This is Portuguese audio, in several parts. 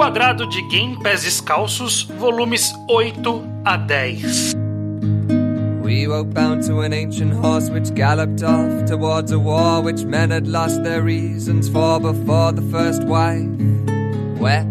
Reenquadrado de Game Pés Descalços, volumes 8 a 10. We woke bound to an ancient horse which galloped off towards a war which men had lost their reasons for before the first wife wept.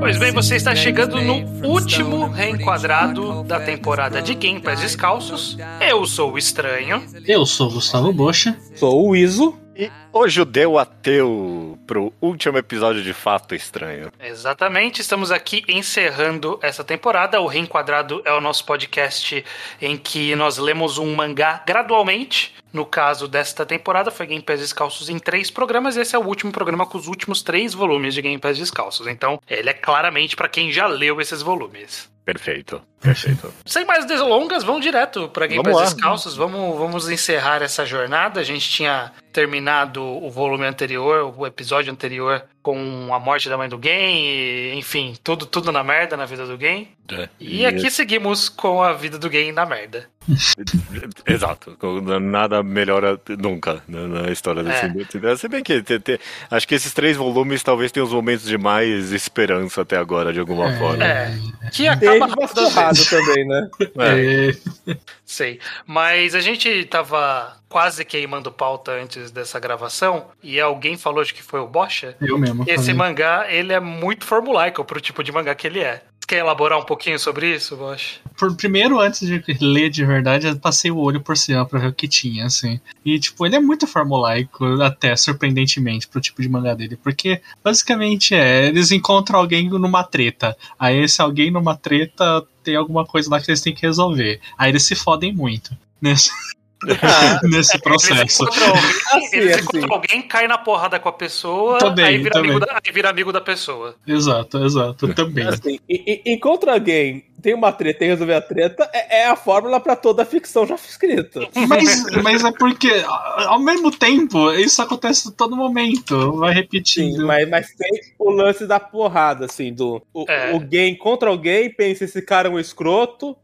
Pois bem, você está chegando no último reenquadrado da temporada de Game Pés Descalços. Eu sou o Estranho. Eu sou o Gustavo Bocha. Sou o Iso. E o judeu ateu pro último episódio de Fato Estranho. Exatamente, estamos aqui encerrando essa temporada. O Reenquadrado é o nosso podcast em que nós lemos um mangá gradualmente. No caso desta temporada, foi Game Pass Descalços em três programas. Esse é o último programa com os últimos três volumes de Game Pass Descalços. Então, ele é claramente para quem já leu esses volumes. Perfeito, perfeito. Sem mais delongas, vamos direto para Game Vamos Pass lá. Descalços. Vamos, vamos encerrar essa jornada. A gente tinha terminado o volume anterior, o episódio anterior, com a morte da mãe do Game, enfim, tudo, tudo na merda na vida do Game. É. E aqui seguimos com a vida do Game na merda. Exato. Nada melhora nunca na, história desse É. Se bem que te- te- acho que esses três volumes talvez tenham os momentos de mais esperança até agora, de alguma forma. É. Que acaba umas vezes. também, né? É. Sei. Mas a gente tava quase queimando pauta antes dessa gravação e alguém falou, acho que foi o Bocha, Eu mesmo. Esse falei. mangá, ele é muito formulaico pro tipo de mangá que ele é. Quer elaborar um pouquinho sobre isso, Bosch? Por, primeiro, antes de ler de verdade, eu passei o olho por cima pra ver o que tinha, assim. E, tipo, ele é muito formulaico, até surpreendentemente, pro tipo de mangá dele. Porque, basicamente, é, eles encontram alguém numa treta. Aí, esse alguém numa treta tem alguma coisa lá que eles têm que resolver. Aí, eles se fodem muito nesse, nesse Eles processo. encontram alguém, Assim, eles assim. encontram alguém, cai na porrada com a pessoa, Também, aí, vira amigo da, aí vira amigo da pessoa. Exato, exato, também. Assim, e- e- encontra alguém, tem uma treta, tem que resolver a treta, é, é a fórmula pra toda a ficção já escrita. Mas, mas é porque, ao mesmo tempo, isso acontece a todo momento. Vai Sim, repetindo. mas, mas tem o lance da porrada, assim, do o, É. o gay encontra alguém, pensa esse cara é um escroto,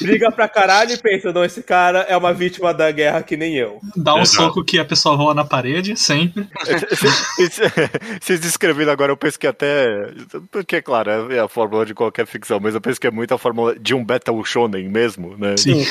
briga pra caralho e pensa, não, esse cara é uma vítima da guerra que nem eu. Dá um Exato. soco que a pessoa voa na parede, sempre. Vocês descrevendo agora, eu penso que até. Porque, é claro, é a fórmula de qualquer ficção, mas eu penso que é muito a fórmula de um Battle Shonen mesmo, né? Sim.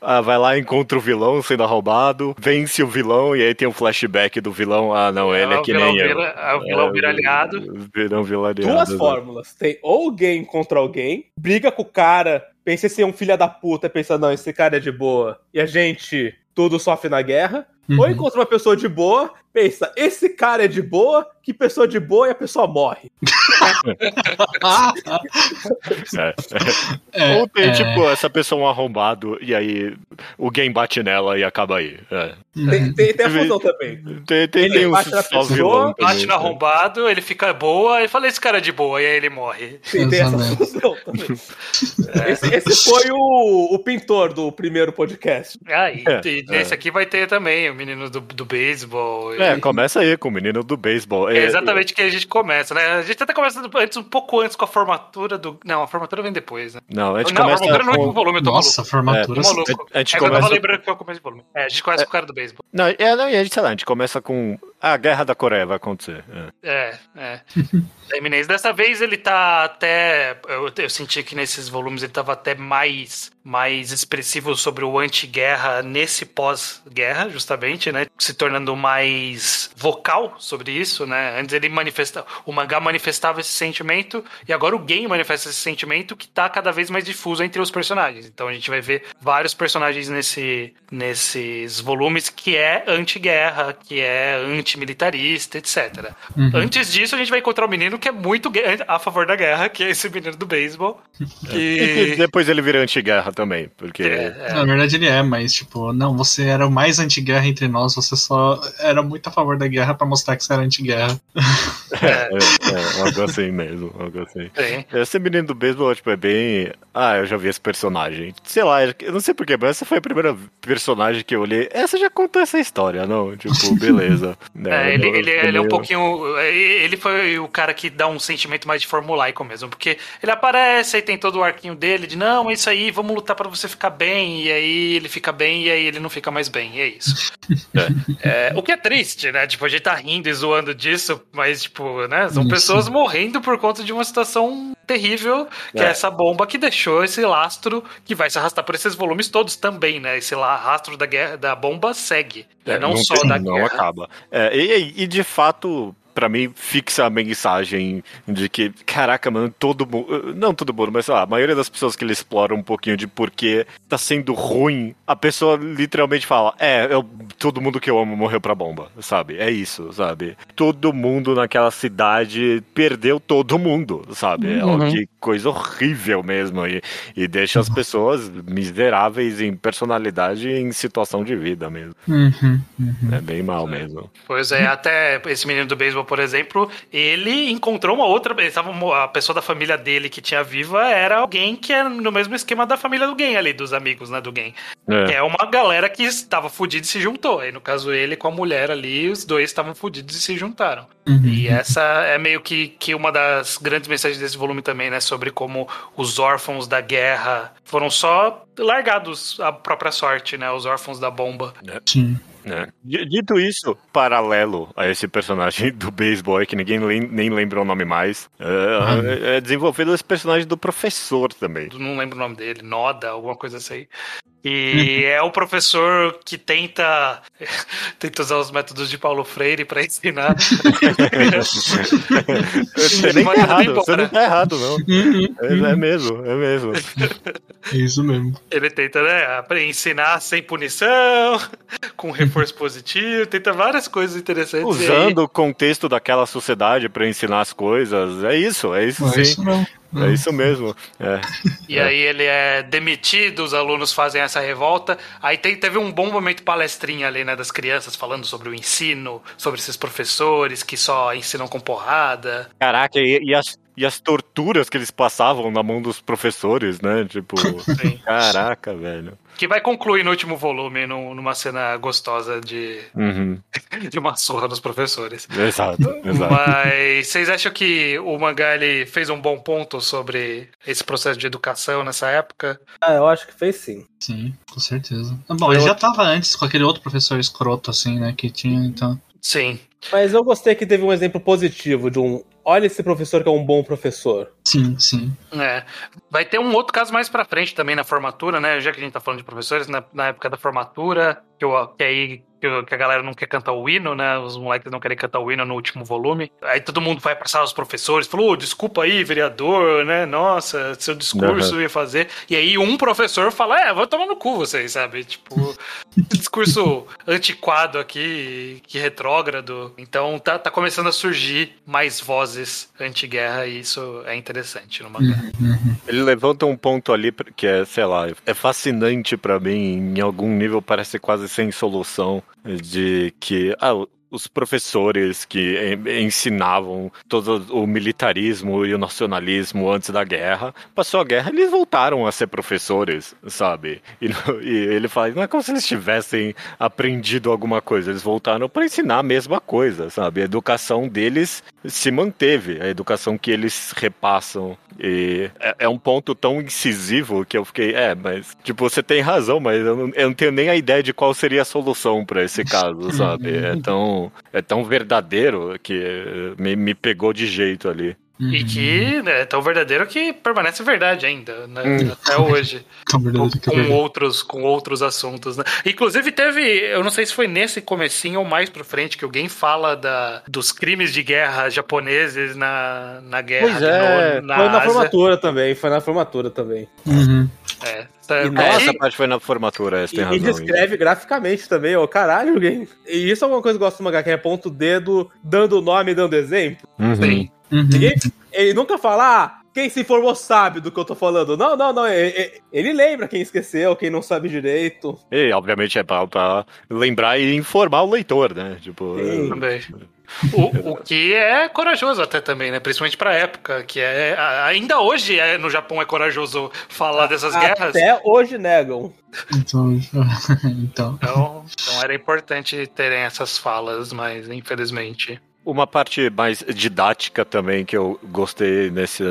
Ah, vai lá, encontra o vilão sendo roubado, vence o vilão, e aí tem um flashback do vilão. Ah, não, ele é, o que nem eu. vira, é o vilão vira aliado. Vilão. Duas exato. fórmulas. Tem ou alguém encontra alguém, briga com o cara, pensa se é um filho da puta, pensa, não, esse cara é de boa, e a gente tudo sofre na guerra. Ou Uhum. encontra uma pessoa de boa, pensa, esse cara é de boa, que pessoa de boa e a pessoa morre. Ah, É. é, Ou tem, é, tipo, essa pessoa um arrombado, e aí o game bate nela e acaba aí. É. Tem, tem, tem a fusão também. Tem, tem, Ele tem bate na pessoa, vilão Bate no é. arrombado, ele fica boa, e fala, esse cara é de boa, e aí ele morre. Sim, tem essa fusão também. Esse, esse foi o, o pintor do primeiro podcast. Aí, É, e nesse aqui vai ter também o menino do, do beisebol. É, e- começa aí com o menino do beisebol. É exatamente que a gente começa, né? A gente até começa antes, um pouco antes com a formatura do. Não, a formatura vem depois, né? Não, a gente não, a começa formatura não é com o com... volume, eu tô Nossa, formatura. maluco. Tô maluco. A gente é que eu tava começa- lembrando que foi o começo do volume. É, a gente começa com o cara do beisebol. Não, é, não, e a gente, sei lá, a gente começa com a Guerra da Coreia vai acontecer. é. É, é. Da Eminência. Dessa vez ele tá até. Eu, eu senti que nesses volumes ele tava até mais, mais expressivo sobre o anti-guerra nesse pós-guerra, justamente, né? Se tornando mais vocal sobre isso, né? Antes ele manifesta. O mangá manifestava esse sentimento, e agora o game manifesta esse sentimento que tá cada vez mais difuso entre os personagens. Então a gente vai ver vários personagens nesse, nesses volumes que é anti-guerra, que é antimilitarista, etc. Uhum. Antes disso, a gente vai encontrar um menino que é muito a favor da guerra, que é esse menino do beisebol. E que Que... depois ele vira anti-guerra também, porque... É, é. Na verdade ele é, mas tipo, não, você era o mais anti-guerra entre nós, você só era muito a favor da guerra pra mostrar que você era anti-guerra. É, é, algo assim mesmo, algo assim. Sim. Esse menino do beisebol, tipo, é bem... Ah, eu já vi esse personagem. Sei lá, eu não sei porquê, mas essa foi a primeira personagem que eu olhei. Essa já contou essa história, não? Tipo, beleza. Né? É, ele, ele, ele é um pouquinho. Ele foi o cara que dá um sentimento mais de formulaico mesmo. Porque ele aparece e tem todo o arquinho dele de não, é isso aí, vamos lutar pra você ficar bem. E aí ele fica bem e aí ele não fica mais bem. E é isso. É, o que é triste, né? Tipo, a gente tá rindo e zoando disso, mas, tipo, né? São Isso. pessoas morrendo por conta de uma situação terrível, que é. É. essa bomba que deixou esse lastro que vai se arrastar por esses volumes todos também, né? Esse lá, rastro da guerra da bomba segue. É, não, só tem- da não guerra. acaba. É, e, e, de fato, pra mim, fixa a mensagem de que, caraca, mano, todo mundo. Não todo mundo, mas sei lá, a maioria das pessoas que ele explora um pouquinho de porquê tá sendo ruim, a pessoa literalmente fala: É, eu, todo mundo que eu amo morreu pra bomba, sabe? É isso, sabe? Todo mundo naquela cidade perdeu todo mundo, sabe? É Uhum. que coisa horrível mesmo. E, e deixa as pessoas miseráveis em personalidade e em situação de vida mesmo. Uhum, uhum. É bem mal mesmo. Pois é, até esse menino do beisebol, por exemplo, ele encontrou uma outra. Ele tava, a pessoa da família dele que tinha viva era alguém que é no mesmo esquema da família do Gen ali, dos amigos, né, do Gen. É. É uma galera que estava fudida e se juntou. Aí, no caso, ele com a mulher ali, os dois estavam fudidos e se juntaram. Uhum. E essa é meio que, que uma das grandes mensagens desse volume também, né? Sobre como os órfãos da guerra foram só largados à própria sorte, né? Os órfãos da bomba. Sim. É. Dito isso, paralelo a esse personagem do beisebol, que ninguém lem- nem lembra o nome mais, é, é desenvolvido esse personagem do professor também. não lembro o nome dele, Noda, alguma coisa assim. E é o professor que tenta, tenta usar os métodos de Paulo Freire para ensinar. Você nem tá errado, embora. você não tá errado, não. Uhum, É, é mesmo, é mesmo. É isso mesmo. Ele tenta, né, ensinar sem punição, com reforço positivo, tenta várias coisas interessantes. Usando o contexto daquela sociedade pra ensinar as coisas. É isso, é isso Não é sim. isso não. É isso mesmo. É. E aí ele é demitido, os alunos fazem essa revolta. Aí tem- teve um bom momento palestrinha ali, né, das crianças falando sobre o ensino, sobre esses professores que só ensinam com porrada. Caraca, e, e as, e as torturas que eles passavam na mão dos professores, né? Tipo, Sim. caraca, velho. Que vai concluir no último volume, num- numa cena gostosa de, Uhum. de uma surra nos professores. Exato, exato. Mas vocês acham que o mangá ele fez um bom ponto sobre esse processo de educação nessa época? Ah, eu acho que fez sim. Sim, com certeza. Ah, Bom, ele já tava antes com aquele outro professor escroto, assim, né? Que tinha, então. Sim. Mas eu gostei que teve um exemplo positivo de um. Olha esse professor que é um bom professor. Sim, sim. É. Vai ter um outro caso mais pra frente também na formatura, né? Já que a gente tá falando de professores, na, na época da formatura, que, eu, que aí que, a galera não quer cantar o hino, né? Os moleques não querem cantar o hino no último volume. Aí todo mundo vai passar os professores, falou, "Ô, desculpa aí, vereador, né? Nossa, seu discurso ia fazer. E aí um professor fala, é, vou tomar no cu vocês, sabe? Tipo, discurso antiquado aqui, que retrógrado. Então tá, tá começando a surgir mais vozes anti-guerra e isso é interessante no mangá. Ele levanta um ponto ali que é, sei lá, é fascinante pra mim, em algum nível parece quase sem solução, de que ah, os professores que en- ensinavam todo o militarismo e o nacionalismo antes da guerra, passou a guerra, eles voltaram a ser professores, sabe? E, e ele fala, não é como se eles tivessem aprendido alguma coisa, eles voltaram para ensinar a mesma coisa, sabe? A educação deles se manteve, a educação que eles repassam. E é, é um ponto tão incisivo que eu fiquei, é, mas, tipo, você tem razão, mas eu não, eu não tenho nem a ideia de qual seria a solução para esse caso, sabe? É tão, é tão verdadeiro que eh, me, me pegou de jeito ali. E que né, é tão verdadeiro que permanece verdade ainda, né? Hum. Até hoje. Com, é com outros, com outros assuntos, né? Inclusive teve, eu não sei se foi nesse comecinho ou mais pro frente que alguém fala da, dos crimes de guerra japoneses na, na guerra Pois é, no- na foi na Ásia. formatura também, foi na formatura também. Uhum. É, E é, Nossa, e- a parte foi na formatura, você E, tem e razão. descreve graficamente também, ó, caralho, alguém. E isso é uma coisa que eu gosto do mangá, que é ponto dedo, dando nome e dando exemplo. Uhum. Sim. Uhum. Ninguém, ele nunca fala, ah, quem se informou sabe do que eu tô falando. Não, não, não. é- é- Ele lembra quem esqueceu, quem não sabe direito. E, obviamente, é pra, pra lembrar e informar o leitor, né? Tipo, Sim. é- Também. O, o que é corajoso até também, né? Principalmente pra época, que é. Ainda hoje é, no Japão é corajoso falar dessas guerras. Até hoje negam. Então, então. Então, então era importante terem essas falas, mas infelizmente. Uma parte mais didática também que eu gostei nesse,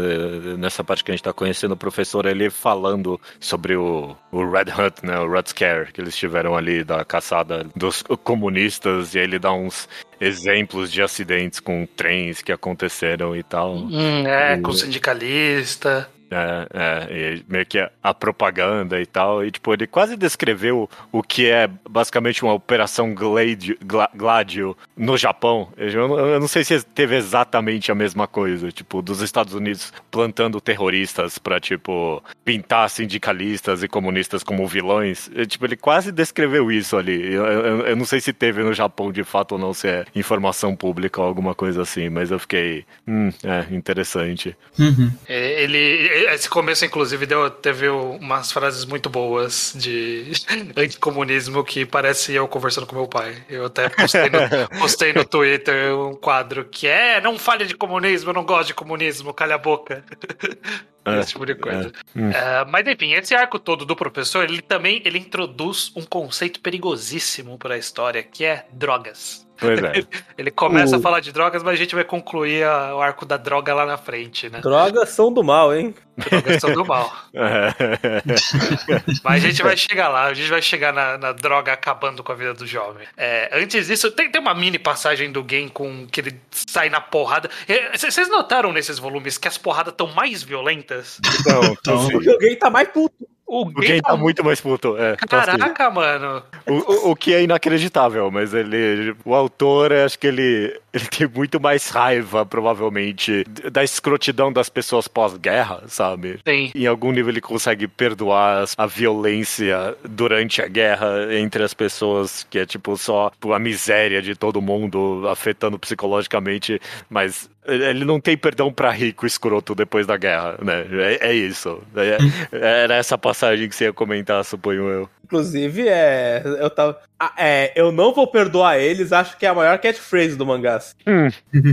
nessa parte que a gente tá conhecendo o professor, ele falando sobre o, o Red Hunt, né, o Red Scare, que eles tiveram ali da caçada dos comunistas, e ele dá uns exemplos de acidentes com trens que aconteceram e tal. Hum, é, O- com sindicalista. É, é, e meio que a, a propaganda e tal. E, tipo, ele quase descreveu o que é basicamente uma operação Gladio, Gla- Gladio no Japão. Eu, não- eu não sei se teve exatamente a mesma coisa, tipo, dos Estados Unidos plantando terroristas pra, tipo, pintar sindicalistas e comunistas como vilões. E, tipo, ele quase descreveu isso ali. Eu, eu- eu não sei se teve no Japão de fato ou não, se é informação pública ou alguma coisa assim, mas eu fiquei, hum, é, interessante. Uhum. É, Ele, esse começo, inclusive, deu, teve umas frases muito boas de anticomunismo que parece eu conversando com meu pai. Eu até postei no, postei no Twitter um quadro que é não fale de comunismo, eu não gosto de comunismo, calha a boca. É, Esse tipo de coisa. É, mas enfim, esse arco todo do professor, ele também ele introduz um conceito perigosíssimo para a história, que é drogas. Pois é. Ele começa O- a falar de drogas, mas a gente vai concluir a- o arco da droga lá na frente, né? Drogas são do mal, hein? Drogas são do mal. Mas a gente vai chegar lá, a gente vai chegar na, na droga acabando com a vida do jovem. É, antes disso, tem, tem uma mini passagem do Gen com que ele sai na porrada. É, Vocês notaram nesses volumes que as porradas estão mais violentas? Então, Então, Porque alguém tá mais puto. O o Gen tá muito mais puto. É, tá assim. Caraca, mano. o, o, o que é inacreditável, mas ele. O autor, acho que ele, ele tem muito mais raiva, provavelmente, da escrotidão das pessoas pós-guerra, sabe? Tem. Em algum nível ele consegue perdoar a violência durante a guerra entre as pessoas, que é tipo só a miséria de todo mundo afetando psicologicamente, mas ele não tem perdão pra rico escroto depois da guerra, né? É, é isso. É- era essa passagem que você ia comentar, suponho eu. Inclusive, é. Eu tava. Ah, é, eu não vou perdoar eles, acho que é a maior catchphrase do mangás. Hum.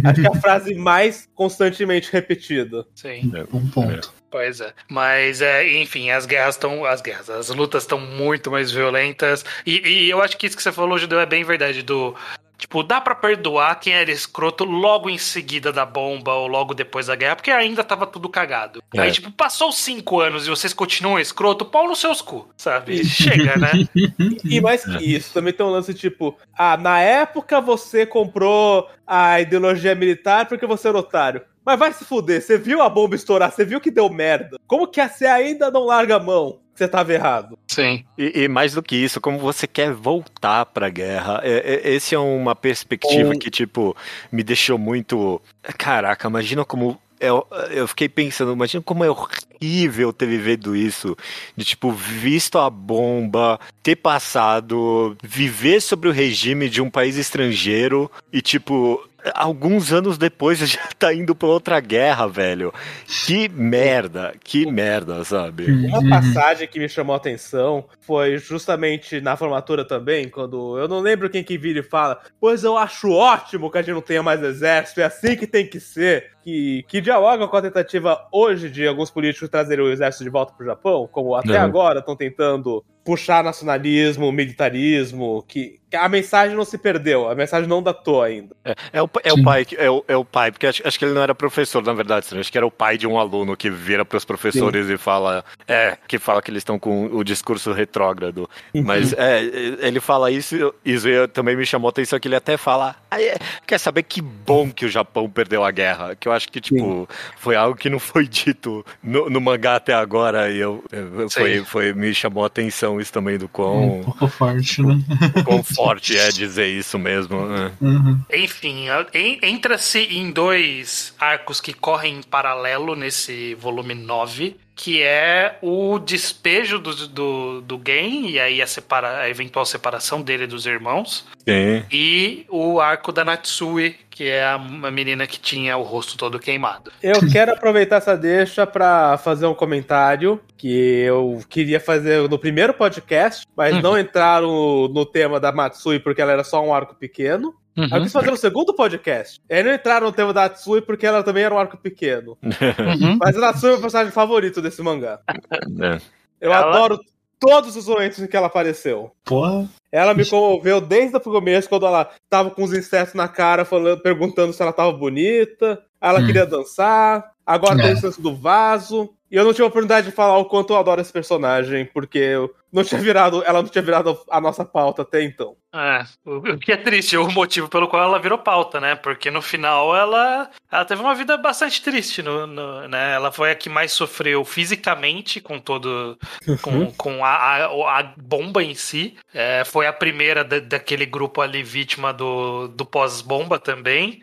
Acho que é a frase mais constantemente repetida. Sim. um ponto. Pois é. Mas, é, enfim, as guerras estão. As guerras, as lutas estão muito mais violentas. E, e eu acho que isso que você falou, Judeu, é bem verdade. Do. Tipo, dá pra perdoar quem era escroto logo em seguida da bomba ou logo depois da guerra, porque ainda tava tudo cagado. É. Aí, tipo, passou cinco anos e vocês continuam escroto, pau nos seus cu, sabe? Chega, né? E mais que isso, também tem um lance tipo: ah, na época você comprou a ideologia militar porque você era otário. Mas vai se fuder, você viu a bomba estourar, você viu que deu merda. Como que você ainda não larga a mão? que Você tava errado. Sim. E, e mais do que isso, como você quer voltar pra guerra, é, é- esse é uma perspectiva Ou- que, tipo, me deixou muito. Caraca, imagina como. Eu, eu fiquei pensando, imagina como é horrível ter vivido isso. De, tipo, visto a bomba, ter passado, viver sobre o regime de um país estrangeiro e, tipo. Alguns anos depois já tá indo pra outra guerra, velho. Que merda, que merda, sabe? Uma Uhum. passagem que me chamou a atenção foi justamente na formatura também, quando eu não lembro quem que vira e fala, pois eu acho ótimo que a gente não tenha mais exército, é assim que tem que ser. Que, que dialoga com a tentativa hoje de alguns políticos trazerem o exército de volta pro Japão, como até Uhum. agora estão tentando puxar nacionalismo, militarismo, que, que a mensagem não se perdeu, a mensagem não datou ainda. É, é o, é o Sim. pai, é o, é o pai, porque acho, acho que ele não era professor, na verdade, acho que era o pai de um aluno que vira pros professores e fala, é, que fala que eles estão com o discurso retrógrado. Mas é, ele fala isso, isso e também me chamou a atenção que ele até fala, "Ah, é, quer saber que bom que o Japão perdeu a guerra, que eu acho que, tipo, foi algo que não foi dito no, no mangá até agora e eu, eu- Sim. foi, foi, me chamou a atenção isso também do Um quão, pouco forte, né? quão forte é dizer isso mesmo, né? Uhum. Enfim, entra-se em dois arcos que correm em paralelo nesse volume 9, que é o despejo do, do, do Gen, e aí a, separa, a eventual separação dele dos irmãos. Sim. E o arco da Natsui, que é a, a menina que tinha o rosto todo queimado. Eu quero aproveitar essa deixa pra fazer um comentário que eu queria fazer no primeiro podcast, mas Uhum. não entraram no, no tema da Matsui porque ela era só um arco pequeno. Aí eu Uhum. quis fazer no segundo podcast. Aí não entraram no tema da Natsui porque ela também era um arco pequeno. Uhum. Mas a Natsui é o meu personagem favorito desse mangá. É. Eu Ela- adoro todos os momentos em que ela apareceu. Porra. Ela me comoveu desde o começo, quando ela tava com os insetos na cara, falando, perguntando se ela tava bonita. Ela Hum. queria dançar. Agora É. tem o senso do vaso. E eu não tive a oportunidade de falar o quanto eu adoro esse personagem, porque eu não tinha virado, ela não tinha virado a nossa pauta até então. É, o que é triste, o motivo pelo qual ela virou pauta, né? Porque no final ela, ela teve uma vida bastante triste, no, no- né? Ela foi a que mais sofreu fisicamente com todo. com, com a, a, a bomba em si. É, foi a primeira da- daquele grupo ali vítima do, do pós-bomba também.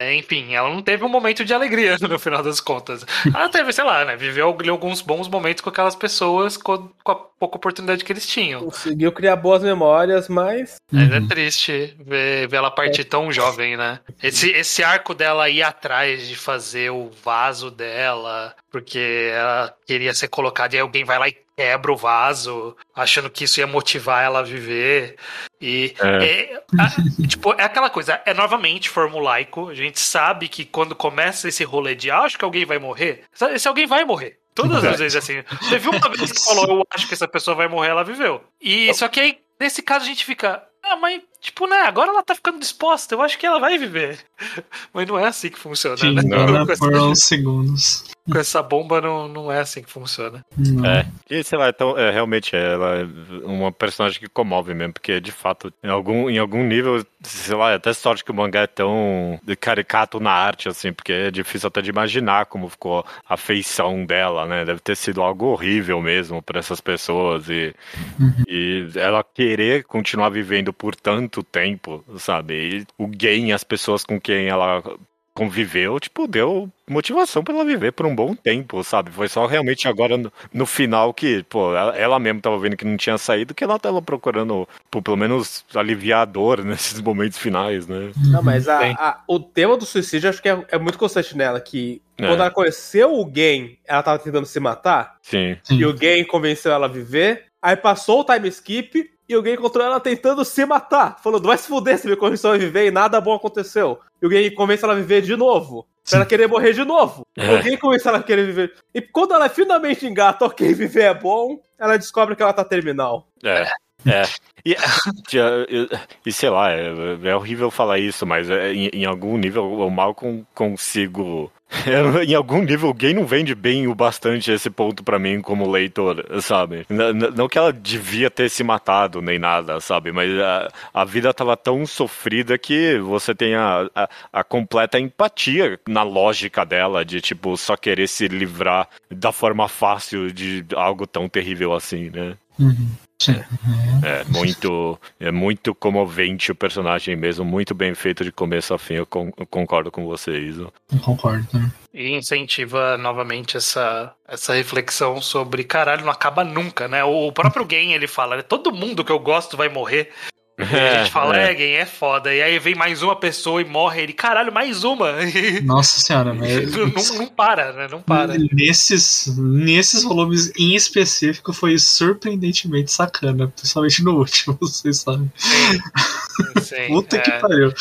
É, enfim, ela não teve um momento de alegria no final das contas. Ela teve, sei lá, né? Viveu alguns bons momentos com aquelas pessoas com, com a pouca oportunidade que eles tinham. Conseguiu criar boas memórias, mas. Mas é Uhum. triste ver, ver ela partir tão jovem, né? Esse, esse arco dela ir atrás de fazer o vaso dela, porque ela queria ser colocada e aí alguém vai lá e quebra o vaso, achando que isso ia motivar ela a viver. E é, a- tipo, é aquela coisa, é novamente formulaico. A gente sabe que quando começa esse rolê de "Ah, acho que alguém vai morrer, esse alguém vai morrer. Todas as vezes assim. Teve uma vez que falou, eu acho que essa pessoa vai morrer, ela viveu. E só que aí, nesse caso, a gente fica. Ah, mas, tipo, né, agora ela tá ficando disposta, eu acho que ela vai viver. Mas não é assim que funciona, Sim, né? agora Com, essa, por uns segundos. com essa bomba não, não é assim que funciona. Não. É. E sei lá, então, é, realmente ela é uma personagem que comove mesmo, porque de fato, em algum, em algum nível, sei lá, é até sorte que o mangá é tão caricato na arte, assim, porque é difícil até de imaginar como ficou a feição dela, né? Deve ter sido algo horrível mesmo para essas pessoas e, e ela querer continuar vivendo por tanto tempo, sabe? E o game, as pessoas com quem ela conviveu, tipo, deu motivação pra ela viver por um bom tempo, sabe? Foi só realmente agora no, no final que, pô, ela, ela mesma tava vendo que não tinha saído, que ela tava procurando, pô, pelo menos, aliviar a dor nesses momentos finais, né? Não, mas a- Sim. a- o tema do suicídio acho que é, é muito constante nela, que É. quando ela conheceu o Gen, ela tava tentando se matar, Sim. Sim. e o Gen convenceu ela a viver, aí passou o time skip, e Gen encontrou ela tentando se matar, falando, vai se fuder, você me convenceu a viver e nada bom aconteceu. E Gen convence ela a viver de novo. Pra ela querer morrer de novo. É. Gen convence ela a querer viver. E quando ela finalmente engata, ok, viver é bom, ela descobre que ela tá terminal. É. É. E, e sei lá, é, é horrível falar isso, mas é, em, em algum nível eu mal con- consigo. em algum nível, alguém não vende bem o bastante esse ponto pra mim como leitor, sabe? N- não que ela devia ter se matado nem nada, sabe? Mas a, a vida tava tão sofrida que você tem a, a, a completa empatia na lógica dela de, tipo, só querer se livrar da forma fácil de algo tão terrível assim, né? Uhum. Sim. É muito, é muito comovente o personagem mesmo, muito bem feito de começo a fim, eu, con- eu concordo com vocês. Eu concordo também. E incentiva novamente essa, essa reflexão sobre caralho, não acaba nunca, né? O próprio Game ele fala, né? todo mundo que eu gosto vai morrer. E a gente fala, é, Game, é foda. E aí vem mais uma pessoa e morre ele, caralho, mais uma. Nossa senhora, mas. não, não- não para, né? Não para. Nesses, nesses volumes em específico foi surpreendentemente sacana, principalmente no último, vocês sabem. Sim, Puta é. que pariu.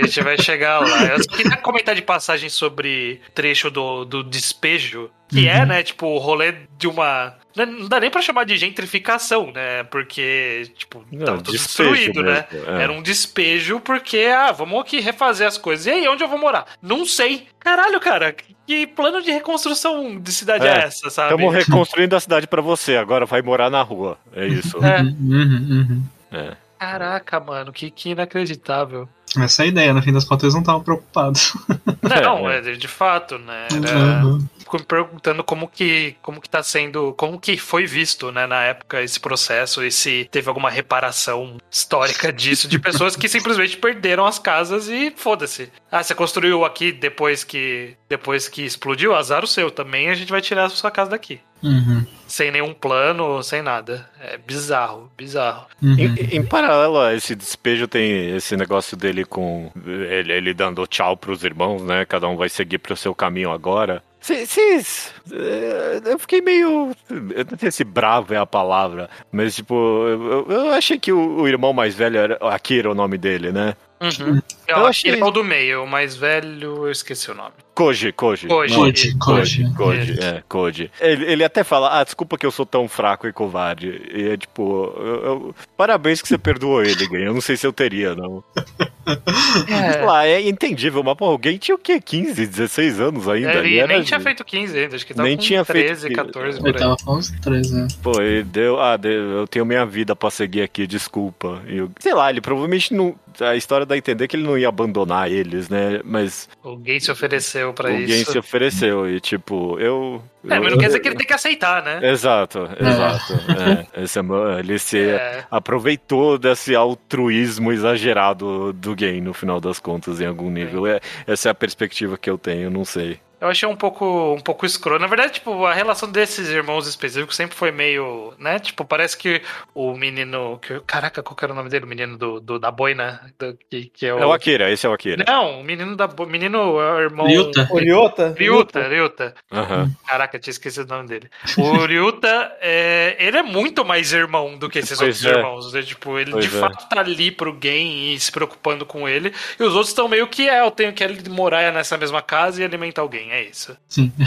A gente vai chegar lá. Eu só queria comentar de passagem sobre trecho do, do despejo, que é, Uhum. né, tipo, o rolê de uma. né, Não dá nem pra chamar de gentrificação, né? Porque, tipo, Não, tava tudo destruído, né? mesmo, é. Era um despejo porque, ah, vamos aqui refazer as coisas. E aí, onde eu vou morar? Não sei. Caralho, cara, que plano de reconstrução de cidade é, É, essa, sabe? Estamos reconstruindo a cidade pra você, agora vai morar na rua. É isso. É. Uhum, uhum, uhum. É. Caraca, mano, que, que inacreditável. Essa é a ideia, no fim das contas eles não estavam preocupados. Não, É, é, de fato, né? Era... Uhum. Fico me perguntando como que, como que tá sendo, como que foi visto, né, na época esse processo e se teve alguma reparação histórica disso, de pessoas que simplesmente perderam as casas e foda-se. Ah, você construiu aqui depois que, depois que explodiu, azar o seu, também a gente vai tirar a sua casa daqui. Uhum. Sem nenhum plano, sem nada. É bizarro, bizarro. Uhum. Em, em paralelo a esse despejo, tem esse negócio dele com ele, ele dando tchau pros irmãos, né? Cada um vai seguir pro seu caminho agora. Vocês. eh, Eu fiquei meio. Eu não sei se bravo é a palavra, mas tipo, eu, eu achei que o, o irmão mais velho era. Akira, o nome dele, né? Uhum. Eu, Eu achei achei- é o do meio, o mais velho, eu esqueci o nome. Koji, Koji. Koji. Koji, Koji. Koji, é, Koji. Ele, ele até fala, ah, desculpa que eu sou tão fraco e covarde. E é tipo, eu- eu- parabéns que você perdoou ele, Gwen. Eu não sei se eu teria, não. Sei lá, é entendível, mas pô, alguém tinha o quê? 15, 16 anos ainda? Ele E era- nem tinha feito 15 ainda, acho que tava Nem com tinha feito 13, 15. 14 por Eu aí. tava com uns três, né? Pô, ele deu, ah, deu- eu tenho minha vida pra seguir aqui, desculpa. Eu- sei lá, ele provavelmente não. A história dá a entender que ele não ia abandonar eles, né? Mas Alguém se ofereceu pra alguém isso. se ofereceu e, tipo, eu. É, eu- mas não quer dizer que ele tem que aceitar, né? Exato, exato. é. Esse é- ele se É. aproveitou desse altruísmo exagerado do game, no final das contas, em algum nível. É, essa é a perspectiva que eu tenho, não sei. Eu achei um pouco, um pouco escroto. Na verdade, tipo, a relação desses irmãos específicos sempre foi meio, né? Tipo, parece que o menino. Que, caraca, qual que era o nome dele? O menino do, do- da boina? do- que, que é o... É o Akira, esse é o Akira. Não, o menino da bo- menino é o irmão. Ryuta. O Ryota? Ryuta, Ryuta. Aham. Caraca, tinha esquecido o nome dele. O Ryuta, é, ele é muito mais irmão do que esses Pois outros é. irmãos. né? Tipo, ele Pois de é. fato tá ali pro game e se preocupando com ele. E os outros estão meio que é, eu tenho que morar nessa mesma casa e alimentar alguém. É isso. Sim.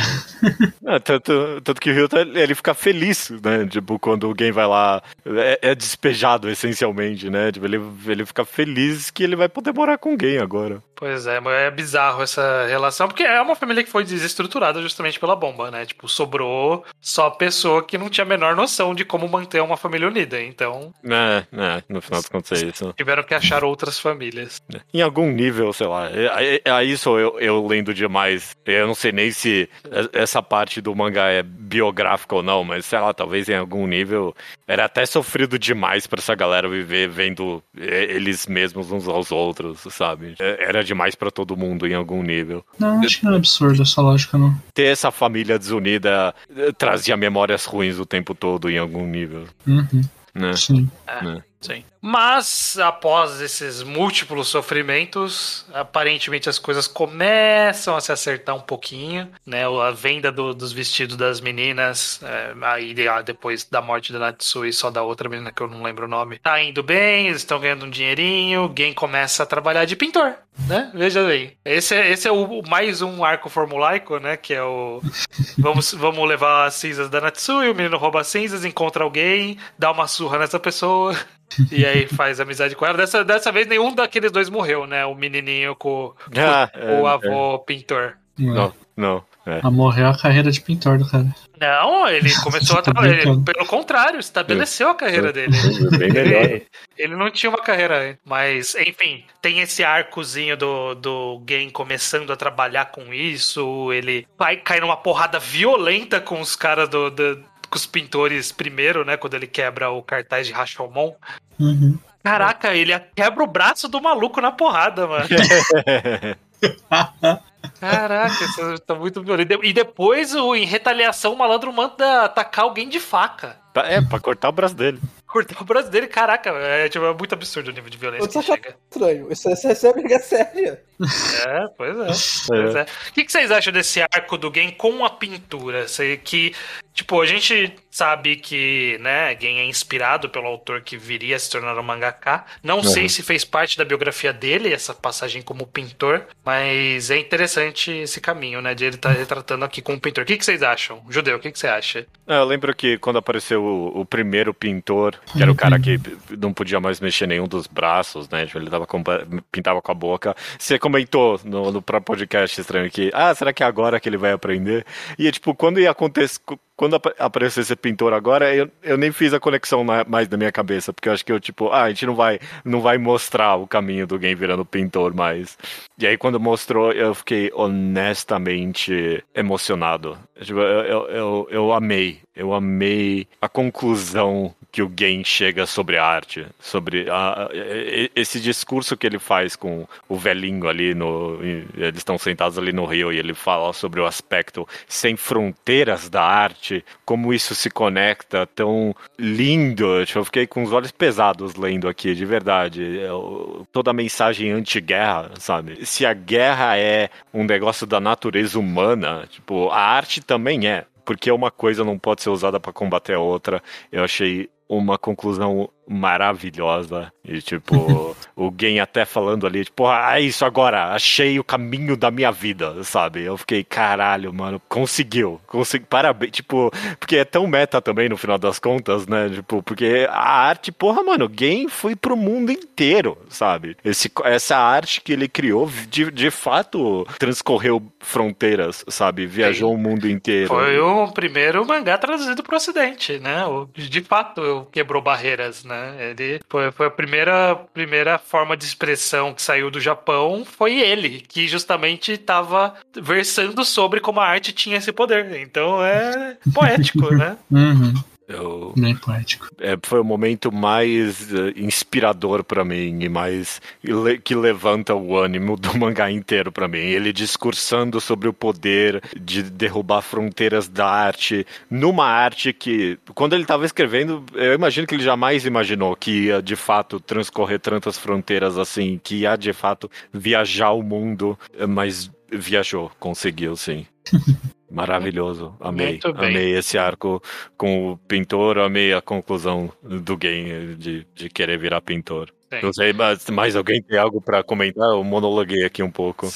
É, tanto, tanto que o Ryuta, ele fica feliz, né? Tipo, quando alguém vai lá, é, é despejado, essencialmente, né? Tipo, ele, ele fica feliz que ele vai poder morar com alguém agora. Pois é, é bizarro essa relação, porque é uma família que foi desestruturada justamente pela bomba, né? Tipo, sobrou só pessoa que não tinha a menor noção de como manter uma família unida. Então, É, é, no final das contas é isso. tiveram que achar outras famílias. Em algum nível, sei lá, é- é- aí sou eu, eu lendo demais. Eu não sei nem se essa parte do mangá é biográfica ou não, mas sei lá, talvez em algum nível era até sofrido demais pra essa galera viver vendo é, eles mesmos uns aos outros, sabe? É, Era demais pra todo mundo em algum nível. Não, acho que não é absurdo essa lógica, não. Ter essa família desunida eh, trazia memórias ruins o tempo todo em algum nível, Uhum. né? Sim. Né? Sim. Mas, após esses múltiplos sofrimentos, aparentemente as coisas começam a se acertar um pouquinho, né? A venda do- dos vestidos das meninas, é, aí ah, depois da morte da Natsui, só da outra menina que eu não lembro o nome, tá indo bem, eles estão ganhando um dinheirinho, alguém começa a trabalhar de pintor, né? Veja aí. Esse é, esse é o, mais um arco formulaico, né? Que é o... Vamos, vamos levar as cinzas da Natsui, o menino rouba as cinzas, encontra alguém, dá uma surra nessa pessoa... E aí faz amizade com ela. Dessa, dessa vez nenhum daqueles dois morreu, né? O menininho com, com Ah, o é, avô pintor. Não, não. É. A morreu a carreira de pintor do cara. Não, ele começou a Tô trabalhar. Pelo contrário, estabeleceu a carreira dele. Bem melhor. Ele, ele não tinha uma carreira. Mas, enfim, tem esse arcozinho do, do game começando a trabalhar com isso. Ele vai cair numa porrada violenta com os caras do. do- com os pintores primeiro, né? Quando ele quebra o cartaz de Rashomon. Uhum. Caraca, ele quebra o braço do maluco na porrada, mano. Caraca, isso tá muito violento. E de- depois, o, em retaliação, o malandro manda atacar alguém de faca. Tá- É, pra cortar o braço dele. Cortar o braço dele, caraca, é, tipo, é muito absurdo o nível de violência Você que chega. estranho. Isso, isso, isso é briga séria. É, pois é. Pois é. O que, que vocês acham desse arco do game com a pintura? Sei que, tipo, a gente sabe que, né, Gen é inspirado pelo autor que viria a se tornar um mangaka. Não sei se fez parte da biografia dele, essa passagem como pintor, mas é interessante esse caminho, né, de ele estar retratando aqui como pintor. O que, que vocês acham? Judeu, o que, que você acha? É, eu lembro que quando apareceu o, o primeiro pintor, que era o cara que não podia mais mexer nenhum dos braços, né? Tipo, ele tava com, pintava com a boca. Você comentou no, no próprio podcast estranho que, ah, será que é agora que ele vai aprender? E, tipo, quando ia acontecer. Quando quando ap apareceu esse pintor agora, eu, eu nem fiz a conexão na, mais na minha cabeça, porque eu acho que eu, tipo, ah, a gente não vai, não vai mostrar o caminho do game virando pintor mais. E aí, quando mostrou, eu fiquei honestamente emocionado. Tipo, eu, eu, eu, eu amei. Eu amei a conclusão que o game chega sobre a arte, sobre a, esse discurso que ele faz com o velhinho ali no, eles estão sentados ali no rio e ele fala sobre o aspecto sem fronteiras da arte, como isso se conecta tão lindo. Eu fiquei com os olhos pesados lendo aqui, de verdade. Eu, toda a mensagem anti-guerra, sabe? Se a guerra é um negócio da natureza humana, tipo, a arte também é porque uma coisa não pode ser usada para combater a outra. Eu achei uma conclusão maravilhosa. E, tipo, alguém até falando ali, tipo, ah, é isso agora, achei o caminho da minha vida, sabe? Eu fiquei, caralho, mano, conseguiu, conseguiu, parabéns, tipo, porque é tão meta também no final das contas, né? Tipo, porque a arte, porra, mano, o game foi pro mundo inteiro, sabe? Esse, essa arte que ele criou, de, de fato, transcorreu fronteiras, sabe? Viajou Sim. o mundo inteiro. Foi o primeiro mangá traduzido pro ocidente, né? De fato, quebrou barreiras, né? Né? Ele foi, foi a primeira, primeira forma de expressão que saiu do Japão, foi ele, que justamente estava versando sobre como a arte tinha esse poder. Então é poético, né? Uhum. Eu, Bem poético. É, foi o momento mais uh, inspirador para mim e mais que levanta o ânimo do mangá inteiro para mim. Ele discursando sobre o poder de derrubar fronteiras da arte numa arte que, quando ele estava escrevendo, eu imagino que ele jamais imaginou que ia de fato transcorrer tantas fronteiras assim, que ia de fato viajar o mundo, mas viajou, conseguiu sim. Maravilhoso, amei. Amei esse arco com o pintor, amei a conclusão do game de, de querer virar pintor. Sim. Não sei, mas mais alguém tem algo para comentar? Eu monologuei aqui um pouco.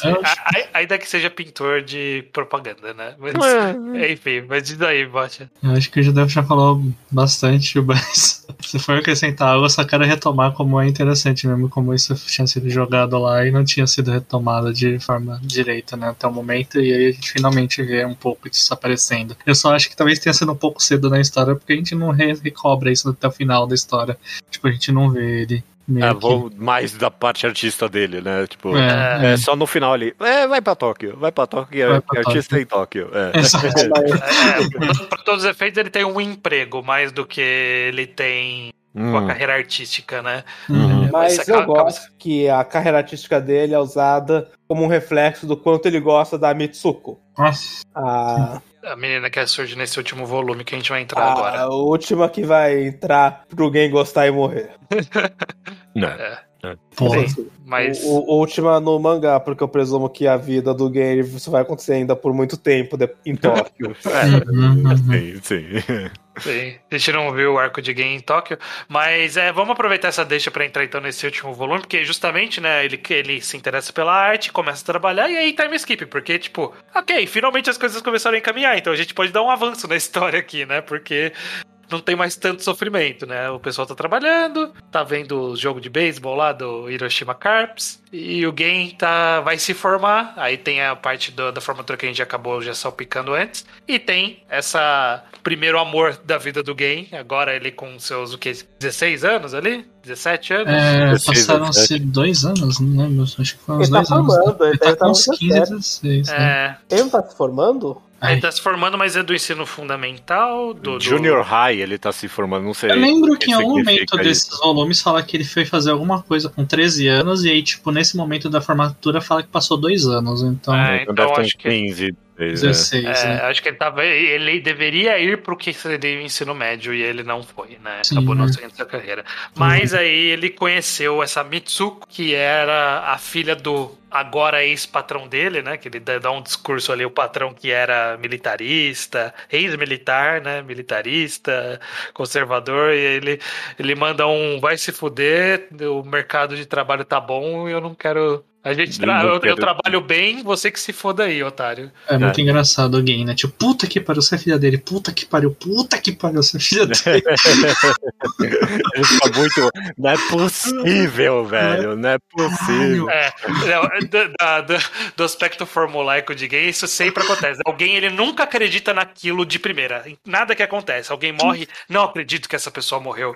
Ainda que seja pintor de propaganda, né? Mas, é. Enfim, mas diz aí, Bocha. Eu acho que o Judeu já falou bastante, mas se for acrescentar algo, eu só quero retomar como é interessante mesmo, como isso tinha sido jogado lá e não tinha sido retomado de forma direita, né, até o momento, e aí a gente finalmente vê um pouco disso aparecendo. Eu só acho que talvez tenha sido um pouco cedo na história, porque a gente não recobra isso até o final da história. Tipo, a gente não vê ele é, vou mais da parte artista dele, né? Tipo, é, é, só no final ali. É, vai pra Tóquio, vai pra Tóquio, vai pra artista Tóquio. em Tóquio. É. é, pra todos os efeitos, ele tem um emprego mais do que ele tem hum. com a hum. carreira artística, né? Uhum. Mas eu gosto que a carreira artística dele é usada como um reflexo do quanto ele gosta da Mitsuko. Nossa. A... A menina que surge nesse último volume que a gente vai entrar a agora. A última que vai entrar pro alguém gostar e morrer. Não. É. é. Porra. Sim, mas... O, o, última no mangá, porque eu presumo que a vida do game isso vai acontecer ainda por muito tempo de, em Tóquio. é. Uhum. sim, sim. Sim, a gente não viu o arco de game em Tóquio, mas é, vamos aproveitar essa deixa para entrar então nesse último volume, porque justamente, né, ele, ele se interessa pela arte, começa a trabalhar e aí time skip, porque, tipo, ok, finalmente as coisas começaram a encaminhar, então a gente pode dar um avanço na história aqui, né, porque não tem mais tanto sofrimento, né? O pessoal tá trabalhando, tá vendo o jogo de beisebol lá do Hiroshima Carps, e o Gen tá, vai se formar. Aí tem a parte do, da formatura que a gente acabou já salpicando antes. E tem essa primeiro amor da vida do Gen. Agora ele com seus, o que, 16 anos ali? 17 anos? É, passaram-se dois anos, não lembro. Acho que foram uns ele tá dois tá anos. Formando, ele, ele tá, tá com uns 15, 16. É. Né? Ele não tá se formando? Ele tá se formando, mas é do ensino fundamental? Do, do... Junior High, ele tá se formando, não sei. Eu lembro que em algum momento desses volumes fala que ele foi fazer alguma coisa com 13 anos, e aí, tipo, nesse momento da formatura fala que passou dois anos, então. É, então, então acho que. 15, 16, é, é. Acho que ele tava. Ele deveria ir pro que seria o ensino médio e ele não foi, né? Acabou Sim, não seguindo essa carreira. Mas uhum. aí ele conheceu essa Mitsuko, que era a filha do agora ex-patrão dele, né? Que ele dá um discurso ali, o patrão que era militarista, ex-militar, né? Militarista, conservador, e ele, ele manda um vai se fuder, o mercado de trabalho tá bom e eu não quero A gente tra eu, eu, trabalho bem, você que se foda aí, otário. É muito é. engraçado alguém, né? Tipo, puta que pariu, você é filha dele, puta que pariu, puta que pariu, você é filha dele. Ele fica muito. Não é possível, velho. Não é possível. É, do, do, do, aspecto formulaico de gay, isso sempre acontece. Alguém, ele nunca acredita naquilo de primeira. Nada que acontece. Alguém morre, não acredito que essa pessoa morreu.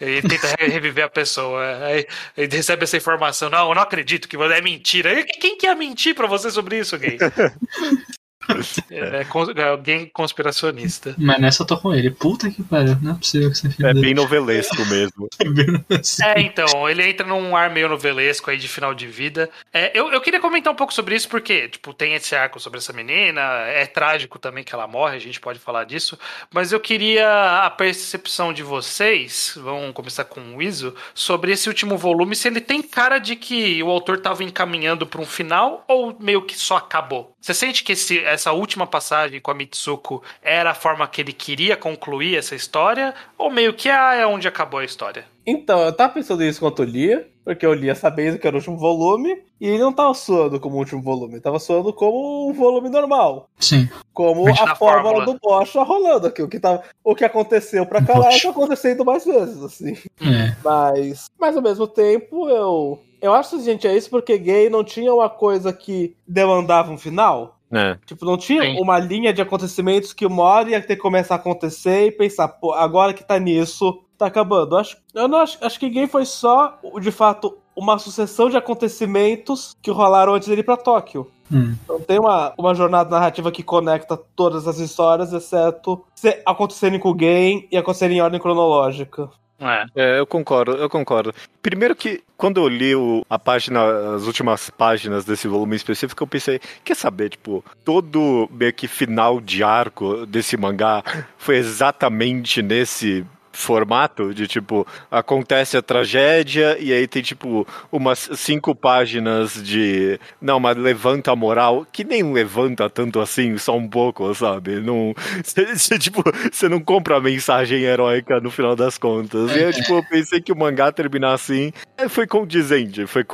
E tenta reviver a pessoa. Aí, aí recebe essa informação. Não, eu não acredito que é mentira. Quem quer mentir pra você sobre isso, gay? É, é, alguém conspiracionista. Mas nessa eu tô com ele. Puta que pariu, não é possível que você É bem novelesco mesmo. é, então, ele entra num ar meio novelesco aí de final de vida. É, eu, eu queria comentar um pouco sobre isso, porque, tipo, tem esse arco sobre essa menina, é trágico também que ela morre, a gente pode falar disso. Mas eu queria a percepção de vocês, vamos começar com o Iso, sobre esse último volume, se ele tem cara de que o autor tava encaminhando para um final ou meio que só acabou? Você sente que esse, essa última passagem com a Mitsuko era a forma que ele queria concluir essa história? Ou meio que ah, é onde acabou a história? Então, eu tava pensando isso enquanto eu lia, porque eu lia sabendo que era o último volume, e ele não tava soando como o último volume, tava soando como um volume normal. Sim. Como a fórmula, do Bosch rolando aqui. O que, tava, o que aconteceu pra cá é tá acontecendo mais vezes, assim. É. Mas, mas ao mesmo tempo, eu. Eu acho, gente, é isso porque gay não tinha uma coisa que demandava um final. É. Tipo, não tinha Sim. uma linha de acontecimentos que uma hora ia ter que começar a acontecer e pensar, pô, agora que tá nisso, tá acabando. Acho, eu não acho, acho que Gay foi só, de fato, uma sucessão de acontecimentos que rolaram antes dele ir pra Tóquio. Hum. Então tem uma, uma jornada narrativa que conecta todas as histórias, exceto acontecerem com o game e acontecerem em ordem cronológica. É. é. eu concordo, eu concordo. Primeiro que quando eu li o, a página, as últimas páginas desse volume específico, eu pensei, quer saber, tipo, todo meio que final de arco desse mangá foi exatamente nesse formato de tipo acontece a tragédia e aí tem tipo umas cinco páginas de não mas levanta a moral que nem levanta tanto assim só um pouco sabe não cê, tipo você não compra a mensagem heróica no final das contas e eu tipo eu pensei que o mangá terminar assim foi condizente foi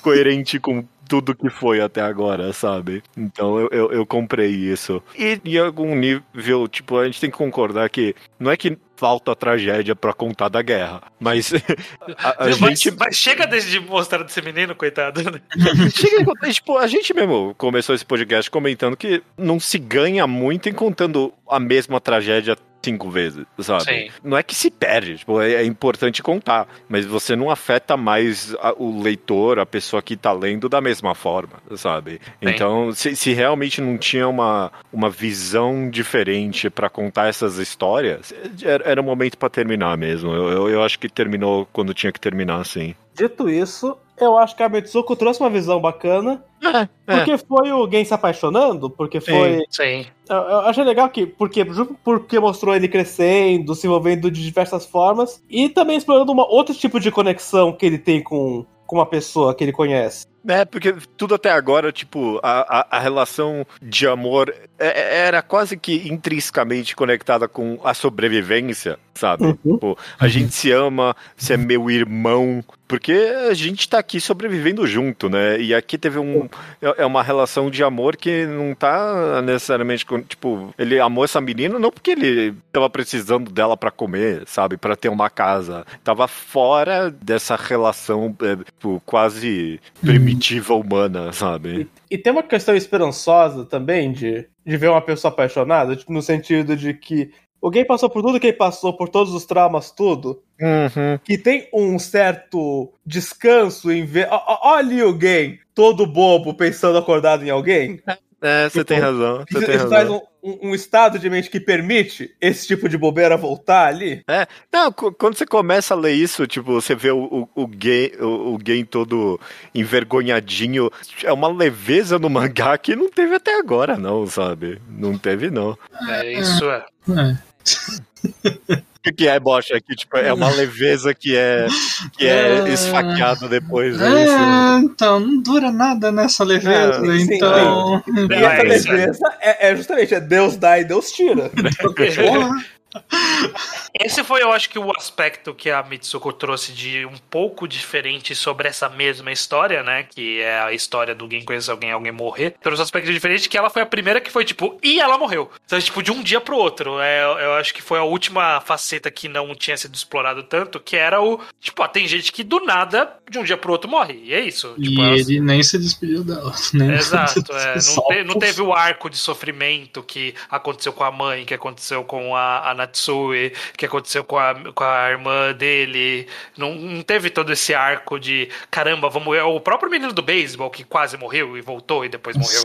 coerente com tudo que foi até agora, sabe? Então eu, eu, eu comprei isso. E em algum nível, tipo, a gente tem que concordar que não é que falta tragédia para contar da guerra. Mas a, a mas, gente. Mas chega de mostrar desse menino, coitado. Né? chega, tipo, a gente mesmo começou esse podcast comentando que não se ganha muito em contando a mesma tragédia cinco vezes, sabe? Sim. Não é que se perde, tipo, é, é, importante contar, mas você não afeta mais a, o leitor, a pessoa que tá lendo da mesma forma, sabe? Sim. Então, se, se, realmente não tinha uma, uma visão diferente para contar essas histórias, era, era o momento para terminar mesmo. Eu, eu, eu acho que terminou quando tinha que terminar, assim. Dito isso, eu acho que a Mitsuko trouxe uma visão bacana. É, é. Porque foi o Gen se apaixonando, porque foi. Sim. Eu, eu, achei legal que, porque, porque mostrou ele crescendo, se envolvendo de diversas formas, e também explorando uma, outro tipo de conexão que ele tem com, com uma pessoa que ele conhece. É, porque tudo até agora, tipo, a, a, a relação de amor é, é, era quase que intrinsecamente conectada com a sobrevivência, sabe? Uhum. Tipo, a gente se ama, você é meu irmão, porque a gente tá aqui sobrevivendo junto, né? E aqui teve um. É, é uma relação de amor que não tá necessariamente. Tipo, ele amou essa menina não porque ele tava precisando dela para comer, sabe? para ter uma casa. Tava fora dessa relação é, tipo, quase primitiva humana, sabe? E, e tem uma questão esperançosa também de de ver uma pessoa apaixonada, tipo, no sentido de que alguém passou por tudo que ele passou, por todos os traumas, tudo. Uhum. Que tem um certo descanso em ver. Olha alguém todo bobo pensando acordado em alguém. É, você tipo, tem razão. Você tem razão. traz um, um, estado de mente que permite esse tipo de bobeira voltar ali. É, não, quando você começa a ler isso, tipo, você vê o, o, o gay, o, o gay todo envergonhadinho, é uma leveza no mangá que não teve até agora, não, sabe? Não teve, não. É, isso é. é. O que é bocha aqui? Tipo, é uma leveza que é, que é, é esfaqueado depois. É, é isso. então, não dura nada nessa leveza. É, sim, então. Sim. E essa leveza é, é, justamente é Deus dá e Deus tira. esse foi, eu acho que o aspecto que a Mitsuko trouxe de um pouco diferente sobre essa mesma história, né? Que é a história do alguém conhecer alguém, alguém morrer. Trouxe um aspecto diferente que ela foi a primeira que foi tipo, e ela morreu. Então, tipo, de um dia pro outro. É, eu acho que foi a última faceta que não tinha sido explorado tanto, que era o, tipo, ó, tem gente que do nada, de um dia pro outro, morre. E é isso. E Tipo, elas- ele nem se despediu dela, né? Exato, é. Não, te- não teve o arco de sofrimento que aconteceu com a mãe, que aconteceu com a, a Natsue, que aconteceu com a, com a irmã dele. Não, não teve todo esse arco de caramba, vamos. é O próprio menino do beisebol que quase morreu e voltou e depois morreu.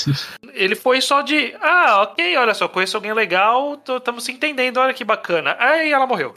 Ele foi só de, ah, ok, olha só, conheço alguém legal, estamos se entendendo, olha que bacana. Aí ela morreu.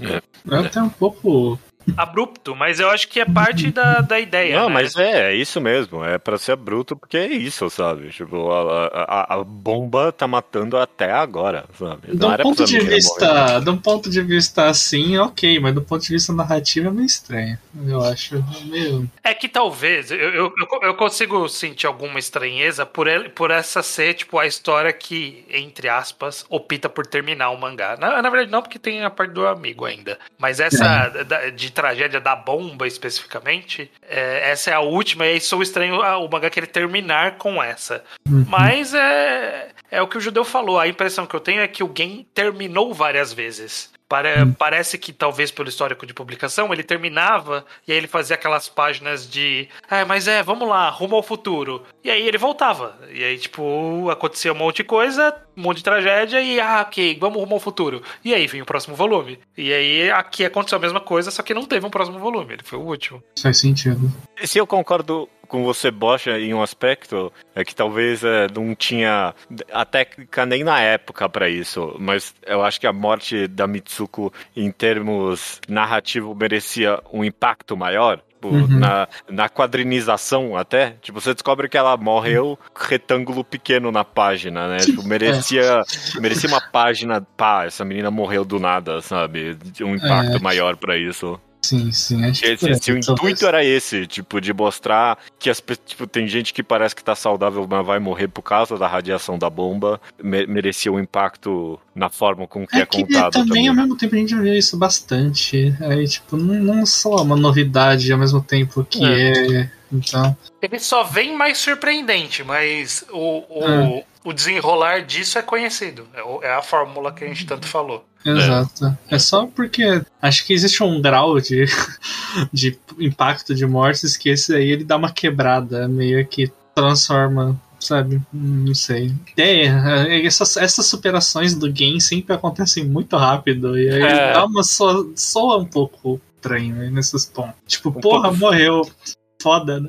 É até um pouco. Abrupto, mas eu acho que é parte da, da ideia. Não, né? mas é, é isso mesmo. É pra ser bruto, porque é isso, sabe? Tipo, a, a, a bomba tá matando até agora, sabe? Um era ponto de vista. De um ponto de vista assim, ok, mas do ponto de vista narrativo é meio estranho. Eu acho meio. É que talvez, eu, eu, eu- eu consigo sentir alguma estranheza por, ele, por essa ser, tipo, a história que, entre aspas, opta por terminar o mangá. Na, na verdade, não, porque tem a parte do amigo ainda. Mas essa da- de tragédia da bomba, especificamente, é, essa é a última, e aí sou estranho ah, o mangá querer terminar com essa. Mas é, é o que o judeu falou. A impressão que eu tenho é que o game terminou várias vezes. Pare- Parece que, talvez pelo histórico de publicação, ele terminava e aí ele fazia aquelas páginas de. Ah, mas é, vamos lá, rumo ao futuro. E aí ele voltava. E aí, tipo, acontecia um monte de coisa, um monte de tragédia, e ah, ok, vamos rumo ao futuro. E aí vinha o próximo volume. E aí aqui aconteceu a mesma coisa, só que não teve um próximo volume, ele foi o último. Faz sentido. Se eu concordo com você, Bocha, em um aspecto, é que talvez é, não tinha a técnica nem na época pra isso, mas eu acho que a morte da Mitsuko, em termos narrativo, merecia um impacto maior. Tipo, Uhum. na, na quadrinização até, tipo, você descobre que ela morreu retângulo pequeno na página, né? Tipo, merecia, merecia uma página, pá, essa menina morreu do nada, sabe? Um impacto É. maior pra isso. Sim, sim. Acho que Esse, se o talvez. intuito era esse, tipo, de mostrar que as tipo, tem gente que parece que tá saudável, mas vai morrer por causa da radiação da bomba, me- merecia um impacto na forma com que é, É que contado também, também. ao mesmo tempo, a gente já vê isso bastante. Aí, tipo, não, não só uma novidade ao mesmo tempo que é. Então, Ele só vem mais surpreendente, mas o, o, É. o desenrolar disso é conhecido. É, é a fórmula que a gente tanto falou. exato. É. só porque acho que existe um grau de, de impacto de mortes que esse aí ele dá uma quebrada, meio que transforma. Sabe? Não sei. É, essas, essas superações do game sempre acontecem muito rápido. E aí É. dá uma soa, soa um pouco estranho né, nesses pontos. Tipo, Um porra, pouco- morreu. Foda, né?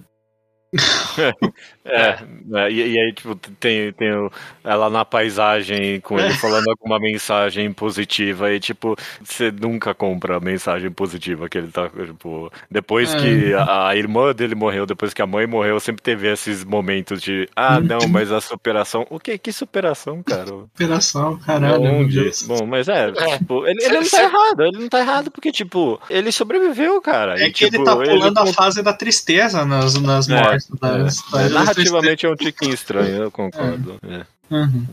É, é, e, e aí, tipo, tem, tem o- ela na paisagem com ele falando alguma mensagem positiva e, tipo, você nunca compra a mensagem positiva que ele tá, tipo, depois É. que a, a irmã dele morreu, depois que a mãe morreu, sempre teve esses momentos de, ah, não, mas a superação, o que, que superação, cara? Operação, caralho. Onde? Bom, mas é, É. tipo, ele, ele não tá errado, ele não tá errado porque, tipo, ele sobreviveu, cara. É e, que tipo, ele tá pulando a con- fase da tristeza nas, nas É, mortes. é, da é, história da narrativamente é um tiquinho estranho, eu concordo. É. tristeza. Uhum.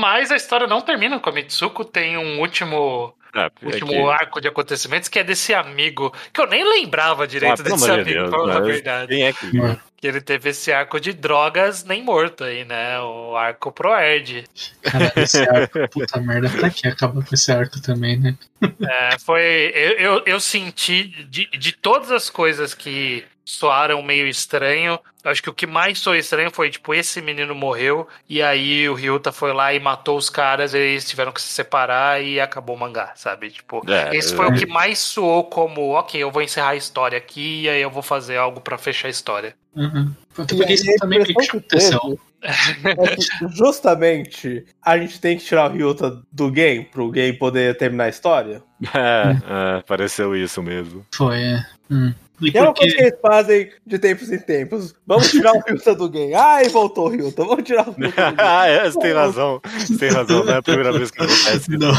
Mas a história não termina com a Mitsuko, tem um último, É, é último que- arco de acontecimentos que é desse amigo, que eu nem lembrava direito Ah, desse amigo, Deus, na verdade. Quem é que. Mano. Que ele teve esse arco de drogas nem morto aí, né? O arco Proerd. Cara, esse arco, puta merda, pra que acabar com esse arco também, né? É, foi. Eu, eu, eu senti de, de todas as coisas que soaram meio estranho. Acho que o que mais soou estranho foi, tipo, esse menino morreu, e aí o Ryuta foi lá e matou os caras, e eles tiveram que se separar e acabou o mangá, sabe? Tipo, É, esse foi o que mais soou como, ok, eu vou encerrar a história aqui, e aí eu vou fazer algo pra fechar a história. Uhum. Porque isso também que aconteceu. É que, justamente a gente tem que tirar o Ryuta do game pro game poder terminar a história. É, é, pareceu isso mesmo. Foi, é. Hum. E Que é uma coisa que porque. eles fazem de tempos em tempos. Vamos tirar o Ryuta do game. Ai, voltou o Ryuta. Vamos tirar o do game. ah, é, você tem razão. Você tem razão, não é a primeira vez que acontece isso. Não. não.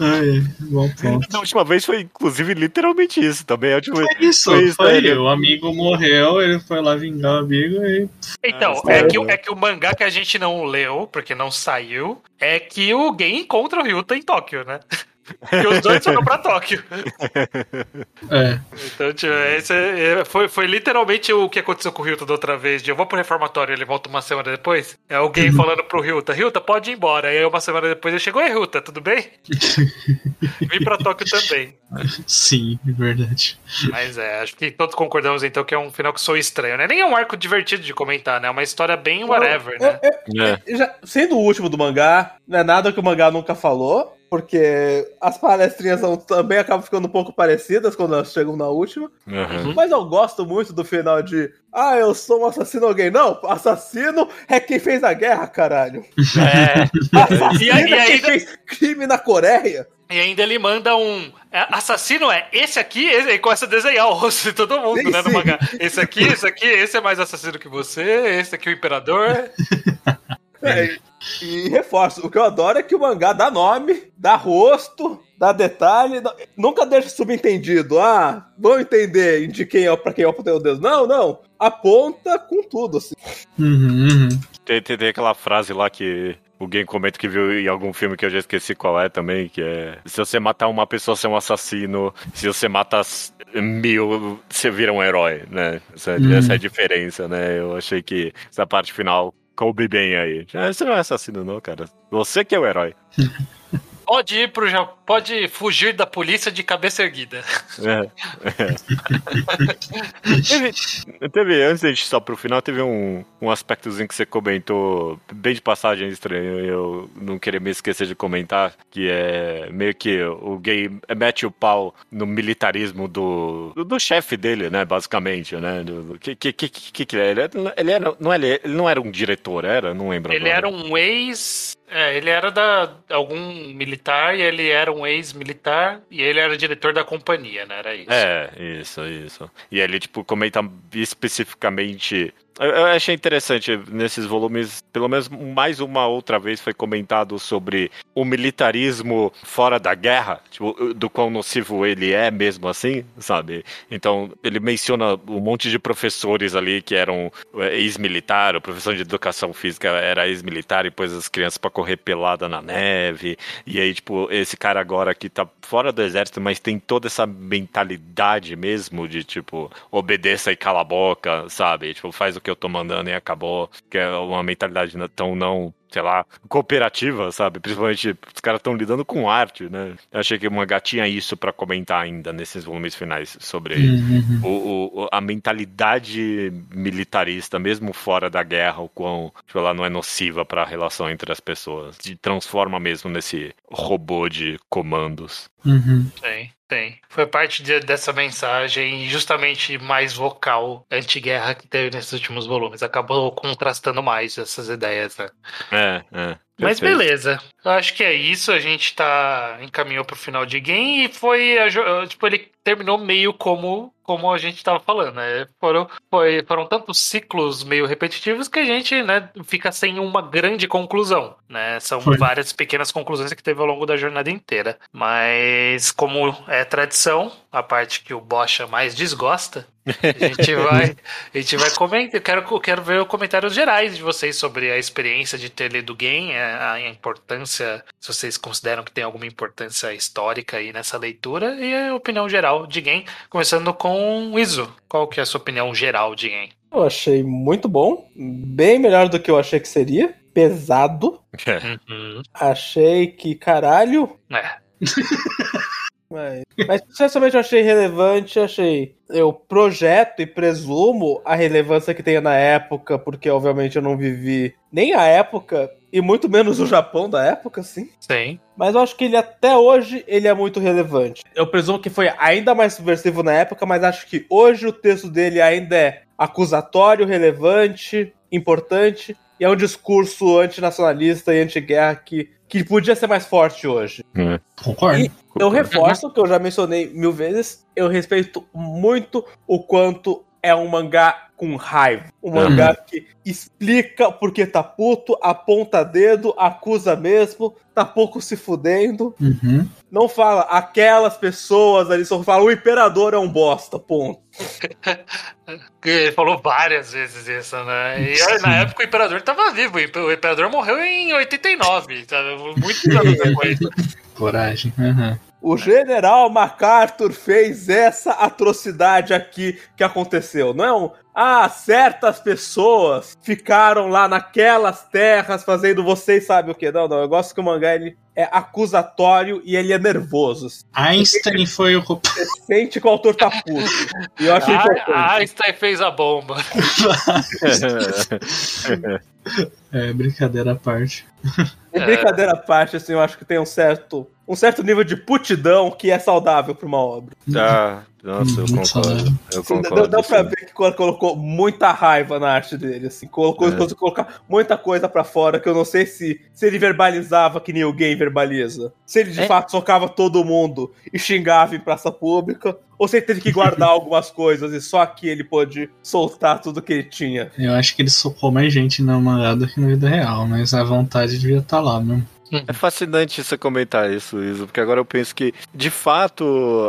Ai, bom ponto. Da última vez foi, inclusive, literalmente isso também. É, tipo, Foi isso, Foi isso, foi. né? O amigo morreu, ele foi lá vingar o amigo e. Então, Ah, é, que, o- é que o mangá que a gente não leu, porque não saiu, é que o Gen encontra o Ryuta em Tóquio, né? E os dois foram pra Tóquio. É. Então, tipo, esse é- foi, foi literalmente o que aconteceu com o Hilton da outra vez. De eu vou pro reformatório, ele volta uma semana depois. É alguém falando pro Hilton, Hilton, pode ir embora. Aí uma semana depois ele chegou, e Hilton, tudo bem? Vim pra Tóquio também. Sim, é verdade. Mas é, acho que todos concordamos então que é um final que sou estranho, né? Nem é um arco divertido de comentar, né? É uma história bem whatever, né? É. Já- sendo o último do mangá, não é nada que o mangá nunca falou, porque as palestrinhas são- também acabam ficando um pouco parecidas quando elas chegam na última. Uhum. Mas eu gosto muito do final de Ah, eu sou um assassino alguém. Não, assassino é quem fez a guerra, caralho. É. Assassino E aí- é quem ainda- fez crime na Coreia. E ainda ele manda um. é, assassino é esse aqui, esse, e começa a desenhar o rosto de todo mundo, Sim, né? No sim. mangá. Esse aqui, esse aqui, esse é mais assassino que você, esse aqui é o imperador. É, e reforço, o que eu adoro é que o mangá dá nome, dá rosto, dá detalhe, dá- nunca deixa subentendido. Ah, vão entender de quem é pra quem é o Deus. Não, não. Aponta com tudo, assim. Uhum, uhum. Tem, tem, tem aquela frase lá que alguém comenta que viu em algum filme que eu já esqueci qual é também, que é se você matar uma pessoa, você é um assassino. Se você mata mil, você vira um herói, né? Essa, Hum. essa é a diferença, né? Eu achei que essa parte final coube bem aí. Ah, Você não é assassino não, cara. Você que é o herói. Pode ir pro Japão, pode fugir da polícia de cabeça erguida. É. teve, teve, antes da gente só pro final, teve um, um aspectozinho que você comentou, bem de passagem estranho, eu não queria me esquecer de comentar, que é meio que o gay mete o pau no militarismo do, do, do chefe dele, né, basicamente, né, do, que, que, que, que, que ele era? Ele, era não, ele, ele não era um diretor, era? Não lembro Ele agora. era um ex. É, ele era da algum militar e ele era um ex-militar e ele era diretor da companhia, né? Era isso. É, isso, isso. E ele, tipo, comenta especificamente. Eu, achei interessante nesses volumes, pelo menos mais uma outra vez foi comentado sobre o militarismo fora da guerra, tipo, do quão nocivo ele é mesmo assim, sabe? Então, ele menciona um monte de professores ali que eram é, ex-militar, o professor de educação física era ex-militar e pôs as crianças pra correr pelada na neve. E aí, tipo, esse cara agora que tá fora do exército, mas tem toda essa mentalidade mesmo de, tipo, obedeça e cala a boca, sabe? Tipo, faz o que eu tô mandando e acabou. Que é uma mentalidade tão não, sei lá, cooperativa, sabe? Principalmente os caras estão lidando com arte, né? Eu achei que o mangá tinha isso pra comentar ainda nesses volumes finais sobre Uhum. o, o- a mentalidade militarista, mesmo fora da guerra, o quão tipo, ela não é nociva para a relação entre as pessoas. Se transforma mesmo nesse robô de comandos. Uhum. Tem, tem. Foi parte de- dessa mensagem justamente mais vocal anti-guerra que teve nesses últimos volumes. Acabou contrastando mais essas ideias, né? É, é. Mas Perfeito. beleza. Acho que é isso. A gente tá encaminhou pro final de game e foi a tipo ele terminou meio como como a gente tava falando, né? Foram foi, foram tantos ciclos meio repetitivos que a gente, né, fica sem uma grande conclusão, né? São Foi. várias pequenas conclusões que teve ao longo da jornada inteira. Mas como é tradição, a parte que o Bocha mais desgosta, a gente vai, a gente vai comentar. Eu quero, eu quero ver os comentários gerais de vocês sobre a experiência de ter lido Game, a, a importância, se vocês consideram que tem alguma importância histórica aí nessa leitura, e a opinião geral de Game, começando com o Izu. Qual que é a sua opinião geral de Game? Eu achei muito bom, bem melhor do que eu achei que seria. Pesado. É. Uhum. Achei que, caralho. É. Mas, mas sinceramente eu achei relevante, achei. Eu projeto e presumo a relevância que tenha na época, porque obviamente eu não vivi nem a época, e muito menos o Japão da época, assim. Sim. Mas eu acho que ele até hoje ele é muito relevante. Eu presumo que foi ainda mais subversivo na época, mas acho que hoje o texto dele ainda é acusatório, relevante, importante, e é um discurso antinacionalista e anti-guerra que, que podia ser mais forte hoje. Concordo. E- Eu reforço o que eu já mencionei mil vezes. Eu respeito muito o quanto é um mangá com raiva. Um mangá que explica porque tá puto, aponta dedo, acusa mesmo, tá pouco se fudendo. Uhum. Não fala aquelas pessoas ali, só fala o imperador é um bosta, ponto. Ele falou várias vezes isso, né? E aí, na época o imperador tava vivo, o imperador morreu em 89, sabe? Muitos anos depois. Coragem. Uhum. O general MacArthur fez essa atrocidade aqui que aconteceu. Não é um. Ah, certas pessoas ficaram lá naquelas terras fazendo vocês sabem o que. Não, não. Eu gosto que o mangá ele é acusatório e ele é nervoso. Einstein foi o. Você sente que o autor tá puto. E eu acho Ah, importante. Einstein fez a bomba. É, brincadeira à parte. E brincadeira à parte, assim, eu acho que tem um certo, um certo nível de putidão que é saudável pra uma obra. Ah, nossa, eu concordo. Eu concordo. dá, dá pra ver que colocou muita raiva na arte dele, assim, colocou, É. conseguiu colocar muita coisa pra fora que eu não sei se, se ele verbalizava que nem alguém verbaliza. Se ele de É. fato socava todo mundo e xingava em praça pública, ou se ele teve que guardar algumas coisas e só aqui ele pôde soltar tudo que ele tinha. Eu acho que ele socou mais gente na mangá do que na vida real, mas a vontade devia estar lá mesmo. É fascinante você comentar isso, Iso, porque agora eu penso que, de fato,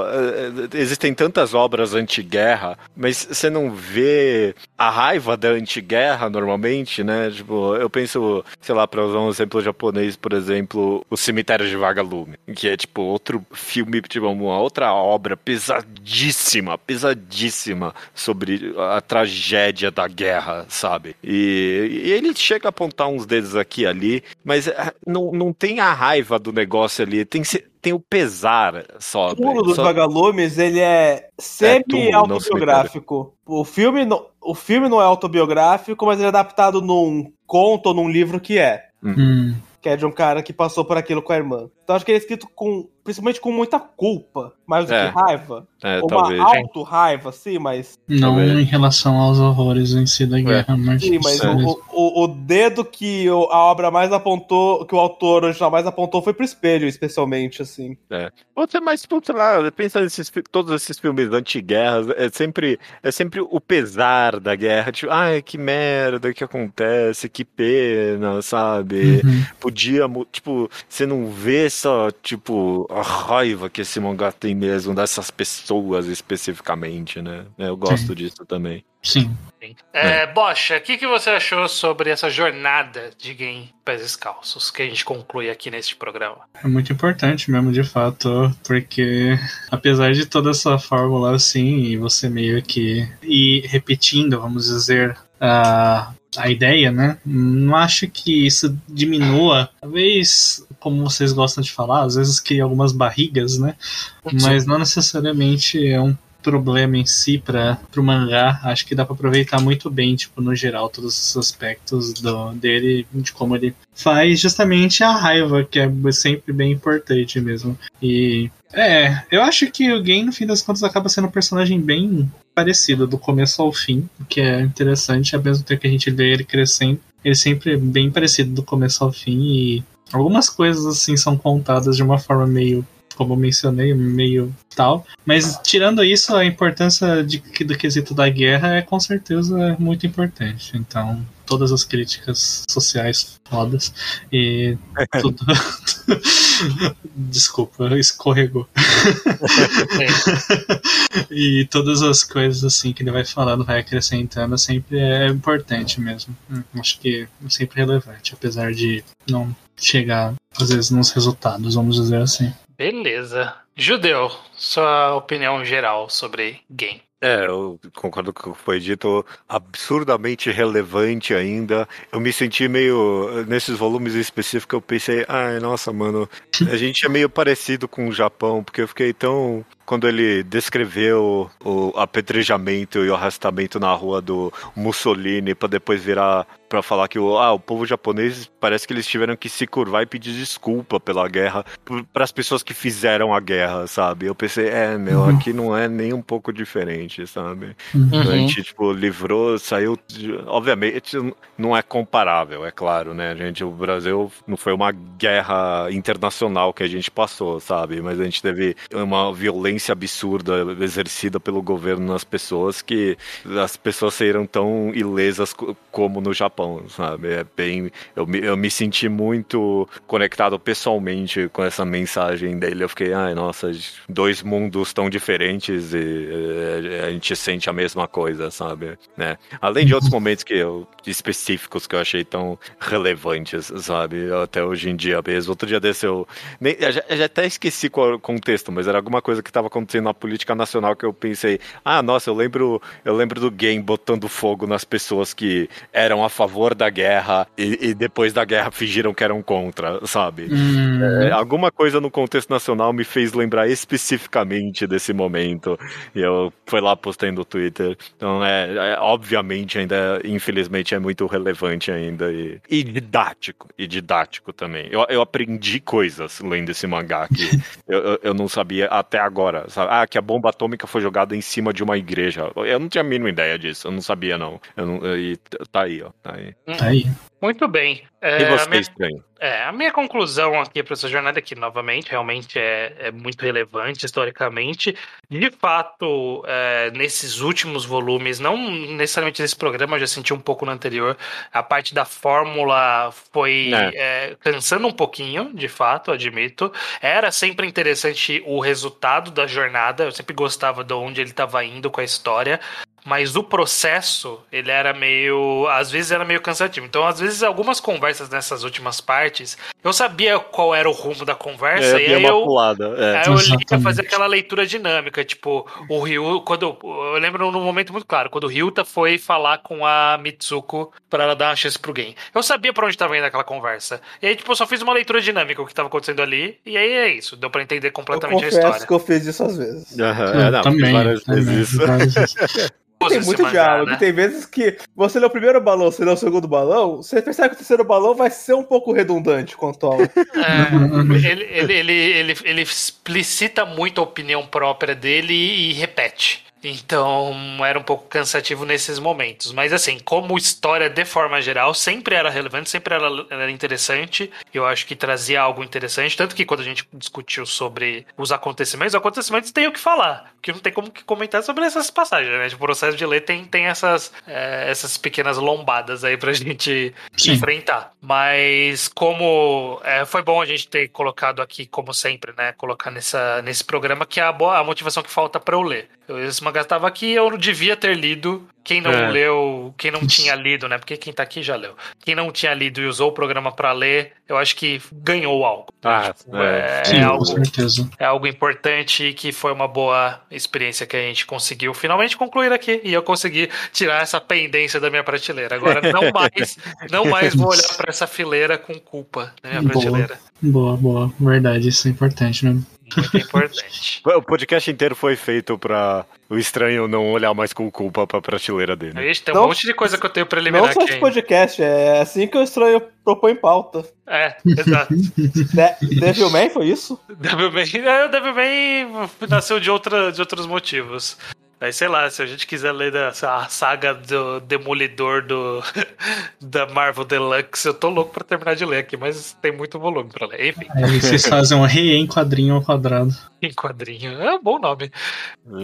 eh, eh, existem tantas obras anti-guerra, mas você não vê a raiva da anti-guerra normalmente, né? Tipo, eu penso, sei lá, pra usar um exemplo japonês, por exemplo, O Cemitério de Vagalume, que é, tipo, outro filme, tipo, uma outra obra pesadíssima, pesadíssima sobre a tragédia da guerra, sabe? E, e ele chega a apontar uns dedos aqui e ali, mas eh, não, não tem a raiva do negócio ali, tem, tem o pesar só. O túmulo dos só- vagalumes, ele é semi-autobiográfico. O filme, não- o filme não é autobiográfico, mas ele é adaptado num conto ou num livro que é. Hum, Que é de um cara que passou por aquilo com a irmã. Então acho que ele é escrito com, principalmente com muita culpa, mais do É. que raiva. É, Ou talvez. uma auto-raiva, sim, mas. não Talvez. em relação aos horrores em si da guerra, mas. Sim, mas o, o, o dedo que a obra mais apontou, que o autor original mais apontou foi pro espelho, especialmente, assim. Outra, mas, putz, sei lá, pensa nesses, todos esses filmes anti-guerras, é sempre, é sempre o pesar da guerra, tipo, ai, que merda que acontece, que pena, sabe? Uhum. Podia, tipo, você não vê só, tipo, a raiva que esse mangá tem mesmo dessas pessoas especificamente, né? Eu gosto disso também. Sim. É, Bocha, o que, que você achou sobre essa jornada de Game Pés Descalços que a gente conclui aqui neste programa? É muito importante mesmo, de fato, porque apesar de toda essa fórmula assim, e você meio que ir repetindo, vamos dizer, a, a ideia, né? Não acho que isso diminua. Talvez, como vocês gostam de falar, às vezes cria algumas barrigas, né? Mas não necessariamente é um problema em si para o mangá. Acho que dá para aproveitar muito bem, tipo, no geral, todos esses aspectos do, dele, de como ele faz justamente a raiva, que é sempre bem importante mesmo. E é, eu acho que o Gen, no fim das contas, acaba sendo um personagem bem parecido do começo ao fim, o que é interessante, ao mesmo tempo que a gente vê ele crescendo. Ele sempre é bem parecido do começo ao fim e algumas coisas assim são contadas de uma forma meio como eu mencionei, meio tal. Mas tirando isso, a importância de, do quesito da guerra é com certeza muito importante. Então, todas as críticas sociais fodas e tudo. Desculpa, escorregou. e todas as coisas assim que ele vai falando, vai acrescentando, sempre é importante mesmo. Hum, Acho que é sempre relevante, apesar de não chegar, às vezes, nos resultados, vamos dizer assim. Beleza. Judeu, sua opinião geral sobre Game. É, eu concordo com o que foi dito, absurdamente relevante ainda. Eu me senti meio. Nesses volumes específicos, eu pensei, ai, nossa, mano, a gente é meio parecido com o Japão, porque eu fiquei tão. Quando ele descreveu o apedrejamento e o arrastamento na rua do Mussolini para depois virar para falar que o, ah, o povo japonês parece que eles tiveram que se curvar e pedir desculpa pela guerra para as pessoas que fizeram a guerra, sabe? Eu pensei, é, meu, Uhum. aqui não é nem um pouco diferente, sabe? Uhum. A gente, tipo, livrou, saiu. Obviamente, não é comparável, é claro, né? A gente, o Brasil não foi uma guerra internacional que a gente passou, sabe? Mas a gente teve uma violência absurda exercida pelo governo nas pessoas que as pessoas saíram tão ilesas como no Japão, sabe? É bem. Eu me, eu me senti muito conectado pessoalmente com essa mensagem dele. Eu fiquei, ai, nossa, dois mundos tão diferentes e a gente sente a mesma coisa, sabe? Né? Além de outros momentos que eu, específicos que eu achei tão relevantes, sabe? Até hoje em dia mesmo. Outro dia desse eu. Nem, eu, já, eu já até esqueci qual o contexto, mas era alguma coisa que estava acontecendo na política nacional que eu pensei, ah, nossa, eu lembro, eu lembro do game botando fogo nas pessoas que eram a favor da guerra e, e depois da guerra fingiram que eram contra, sabe? Hum. É, alguma coisa no contexto nacional me fez lembrar especificamente desse momento. E eu fui lá, postei no Twitter. Então, é, é obviamente, ainda, infelizmente, é muito relevante ainda. E, e didático. E didático também. Eu, eu aprendi coisas lendo esse mangá que eu, eu, eu não sabia até agora. Sabe? Ah, que a bomba atômica foi jogada em cima de uma igreja. Eu não tinha a mínima ideia disso. Eu não sabia, não. Eu não e tá aí, ó. Tá aí. Aí. Muito bem. É, E a você, minha- estranho? É, a minha conclusão aqui para essa jornada, que novamente realmente é, é muito relevante historicamente, de fato, é, nesses últimos volumes, não necessariamente nesse programa, eu já senti um pouco no anterior, a parte da fórmula foi é, cansando um pouquinho, de fato, admito. Era sempre interessante o resultado da jornada, eu sempre gostava de onde ele estava indo com a história. Mas o processo, ele era meio. Às vezes era meio cansativo. Então, às vezes, algumas conversas nessas últimas partes, eu sabia qual era o rumo da conversa, É, e aí eu. pulada. É. Aí eu li pra Exatamente. fazer aquela leitura dinâmica, tipo, o Ryu, quando eu lembro num momento muito claro, quando o Ryuta foi falar com a Mitsuko pra ela dar uma chance pro game. Eu sabia pra onde tava indo aquela conversa. E aí, tipo, eu só fiz uma leitura dinâmica o que tava acontecendo ali, e aí é isso, deu pra entender Eu completamente a confesso história. que eu fiz isso às vezes. Eu é, não, também. várias também, vezes isso. Tem muito mangá, diálogo. né? Tem vezes que você lê o primeiro balão, você lê o segundo balão, você percebe que o terceiro balão vai ser um pouco redundante quanto ao. É, ele, ele, ele, ele, ele explicita muito a opinião própria dele e, e repete. Então era um pouco cansativo nesses momentos. Mas assim, como história de forma geral, sempre era relevante, sempre era, era interessante. Eu acho que trazia algo interessante. Tanto que quando a gente discutiu sobre os acontecimentos, os acontecimentos tem o que falar. Porque não tem como que comentar sobre essas passagens, né? O processo de ler tem, tem essas, é, essas pequenas lombadas aí pra gente Sim. enfrentar. Mas como é, foi bom a gente ter colocado aqui, como sempre, né? Colocar nessa, nesse programa que é a, boa, a motivação que falta pra eu ler. Eu, esse mangá estava aqui, eu devia ter lido. Quem não É. leu, quem não tinha lido, né? Porque quem tá aqui já leu. Quem não tinha lido e usou o programa pra ler, eu acho que ganhou algo. Ah, Tipo, é. é, Sim, é com algo certeza. é algo importante e que foi uma boa experiência que a gente conseguiu finalmente concluir aqui. E eu consegui tirar essa pendência da minha prateleira. Agora não mais, não mais vou olhar para essa fileira com culpa na minha Boa. prateleira. Boa, boa. Verdade, isso é importante mesmo. Muito importante. O podcast inteiro foi feito pra o estranho não olhar mais com culpa pra prateleira dele. Gente, tem um Não- monte de coisa que eu tenho pra Não eliminar só aqui. esse ainda. podcast, é assim que o estranho propõe pauta. É, exato. De Devilman foi isso? Devilman, é, o Devilman nasceu de, outra, de outros motivos. Aí, sei lá, se a gente quiser ler da, a saga do Demolidor do, da Marvel Deluxe, eu tô louco pra terminar de ler aqui, mas tem muito volume pra ler. Enfim, Aí vocês fazem um rei em quadrinho ao quadrado. em quadrinho. É um bom nome.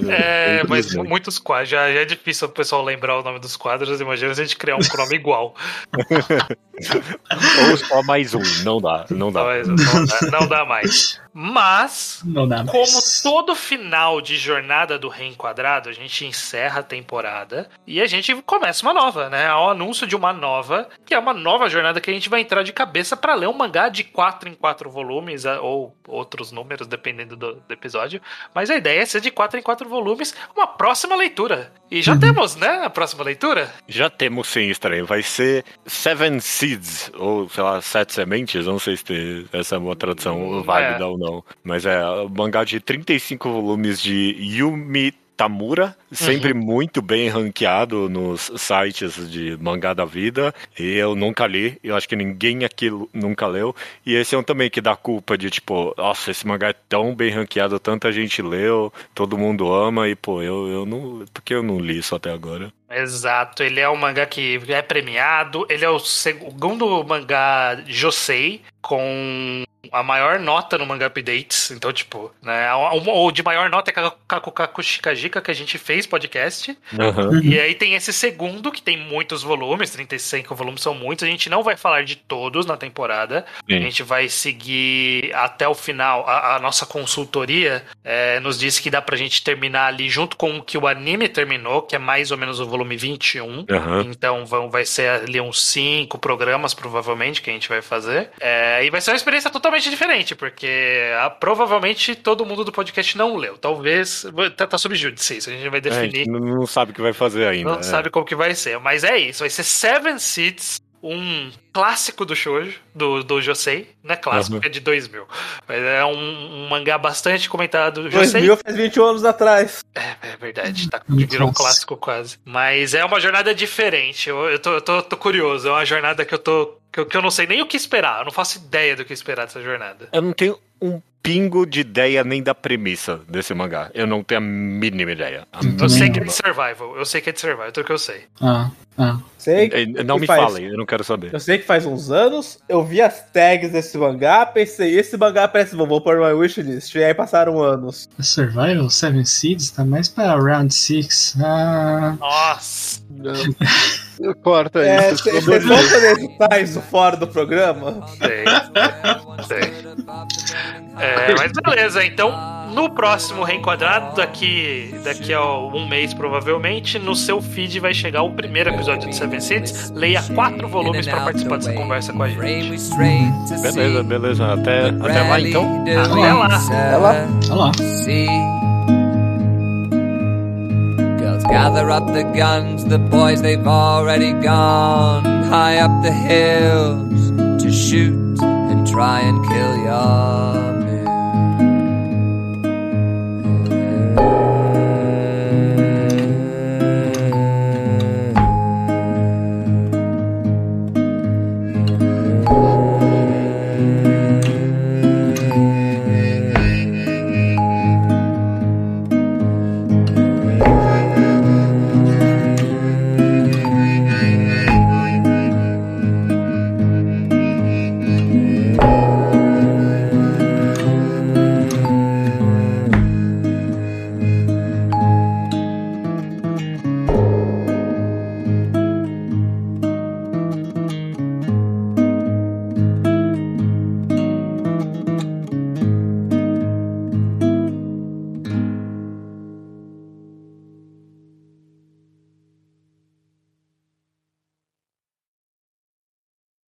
É, mas Infelizmente. muitos quadros. Já, já é difícil o pessoal lembrar o nome dos quadros. Imagina se a gente criar um com nome igual. Ou só mais um. Não dá, não dá. Mas não, dá, não dá mais. Mas, Não dá mais. Como todo final de jornada do Reenquadrado, a gente encerra a temporada e a gente começa uma nova, né? Há o anúncio de uma nova, que é uma nova jornada que a gente vai entrar de cabeça pra ler um mangá de 4 em 4 volumes, ou outros números, dependendo do, do episódio. Mas a ideia é ser de 4 em 4 volumes, uma próxima leitura. E já temos, né? A próxima leitura? Já temos sim, estranho. Vai ser Seven Seeds, ou sei lá, Sete Sementes. Não sei se tem- essa é uma tradução Hum, válida é. ou não. Mas é um mangá de 35 volumes de Yumi. Tamura, sempre Uhum. muito bem ranqueado nos sites de mangá da vida. E eu nunca li, eu acho que ninguém aqui nunca leu. E esse é um também que dá culpa de tipo, nossa, esse mangá é tão bem ranqueado, tanta gente leu, todo mundo ama, e pô, eu, eu não. Por que eu não li isso até agora? Exato, ele é um mangá que é premiado. Ele é o segundo mangá Josei com a maior nota no Manga Updates. Então, tipo, né? O de maior nota é Kakukaku Shikajika, que a gente fez podcast. Uhum. E aí tem esse segundo, que tem muitos volumes, 35 volumes são muitos. A gente não vai falar de todos na temporada. Sim. A gente vai seguir até o final. A, a nossa consultoria é, nos disse que dá pra gente terminar ali junto com o que o anime terminou, que é mais ou menos o volume 21. Uhum. Então vão, vai ser ali uns cinco programas, provavelmente, que a gente vai fazer. É, e vai ser uma experiência totalmente diferente, porque ah, provavelmente todo mundo do podcast não leu. Talvez. Tá, tá sob júdice isso, a gente vai definir. É, a gente não sabe o que vai fazer ainda. Não é. sabe como que vai ser. Mas é isso, vai ser Seven Seeds um clássico do shoujo, do, do Josei. Não é clássico, uhum. é de 2000. Mas é um, um mangá bastante comentado. Josei. 2000 faz 21 anos atrás. É, é verdade, tá, virou um clássico quase. Mas é uma jornada diferente. Eu, eu, tô, eu tô, tô curioso. É uma jornada que eu tô que eu, que eu não sei nem o que esperar. Eu não faço ideia do que esperar dessa jornada. Eu não tenho um pingo de ideia nem da premissa desse mangá. Eu não tenho a mínima ideia. A eu sei que é de survival. Eu sei que é de survival. É tudo que eu sei. Ah, ah. Sei não me faz, falem, eu não quero saber. Eu sei que faz uns anos, eu vi as tags desse mangá, pensei, esse mangá parece bom, vou pôr my wishlist. E aí passaram anos. Survival Seven Seeds tá mais pra Round 6. Ah. Nossa! Corta é, isso. Vocês vão poder editar isso fora do programa? Sei. Sei. É, mas beleza, então no próximo reenquadrado, daqui, daqui a um mês provavelmente, no seu feed vai chegar o primeiro episódio de Seven Seeds. Leia quatro volumes para participar dessa conversa com a gente. Beleza, beleza. Até, até lá então. Até lá. Até lá. Até lá. Gather up the guns, the boys they've already gone high up the hills to shoot and try and kill ya.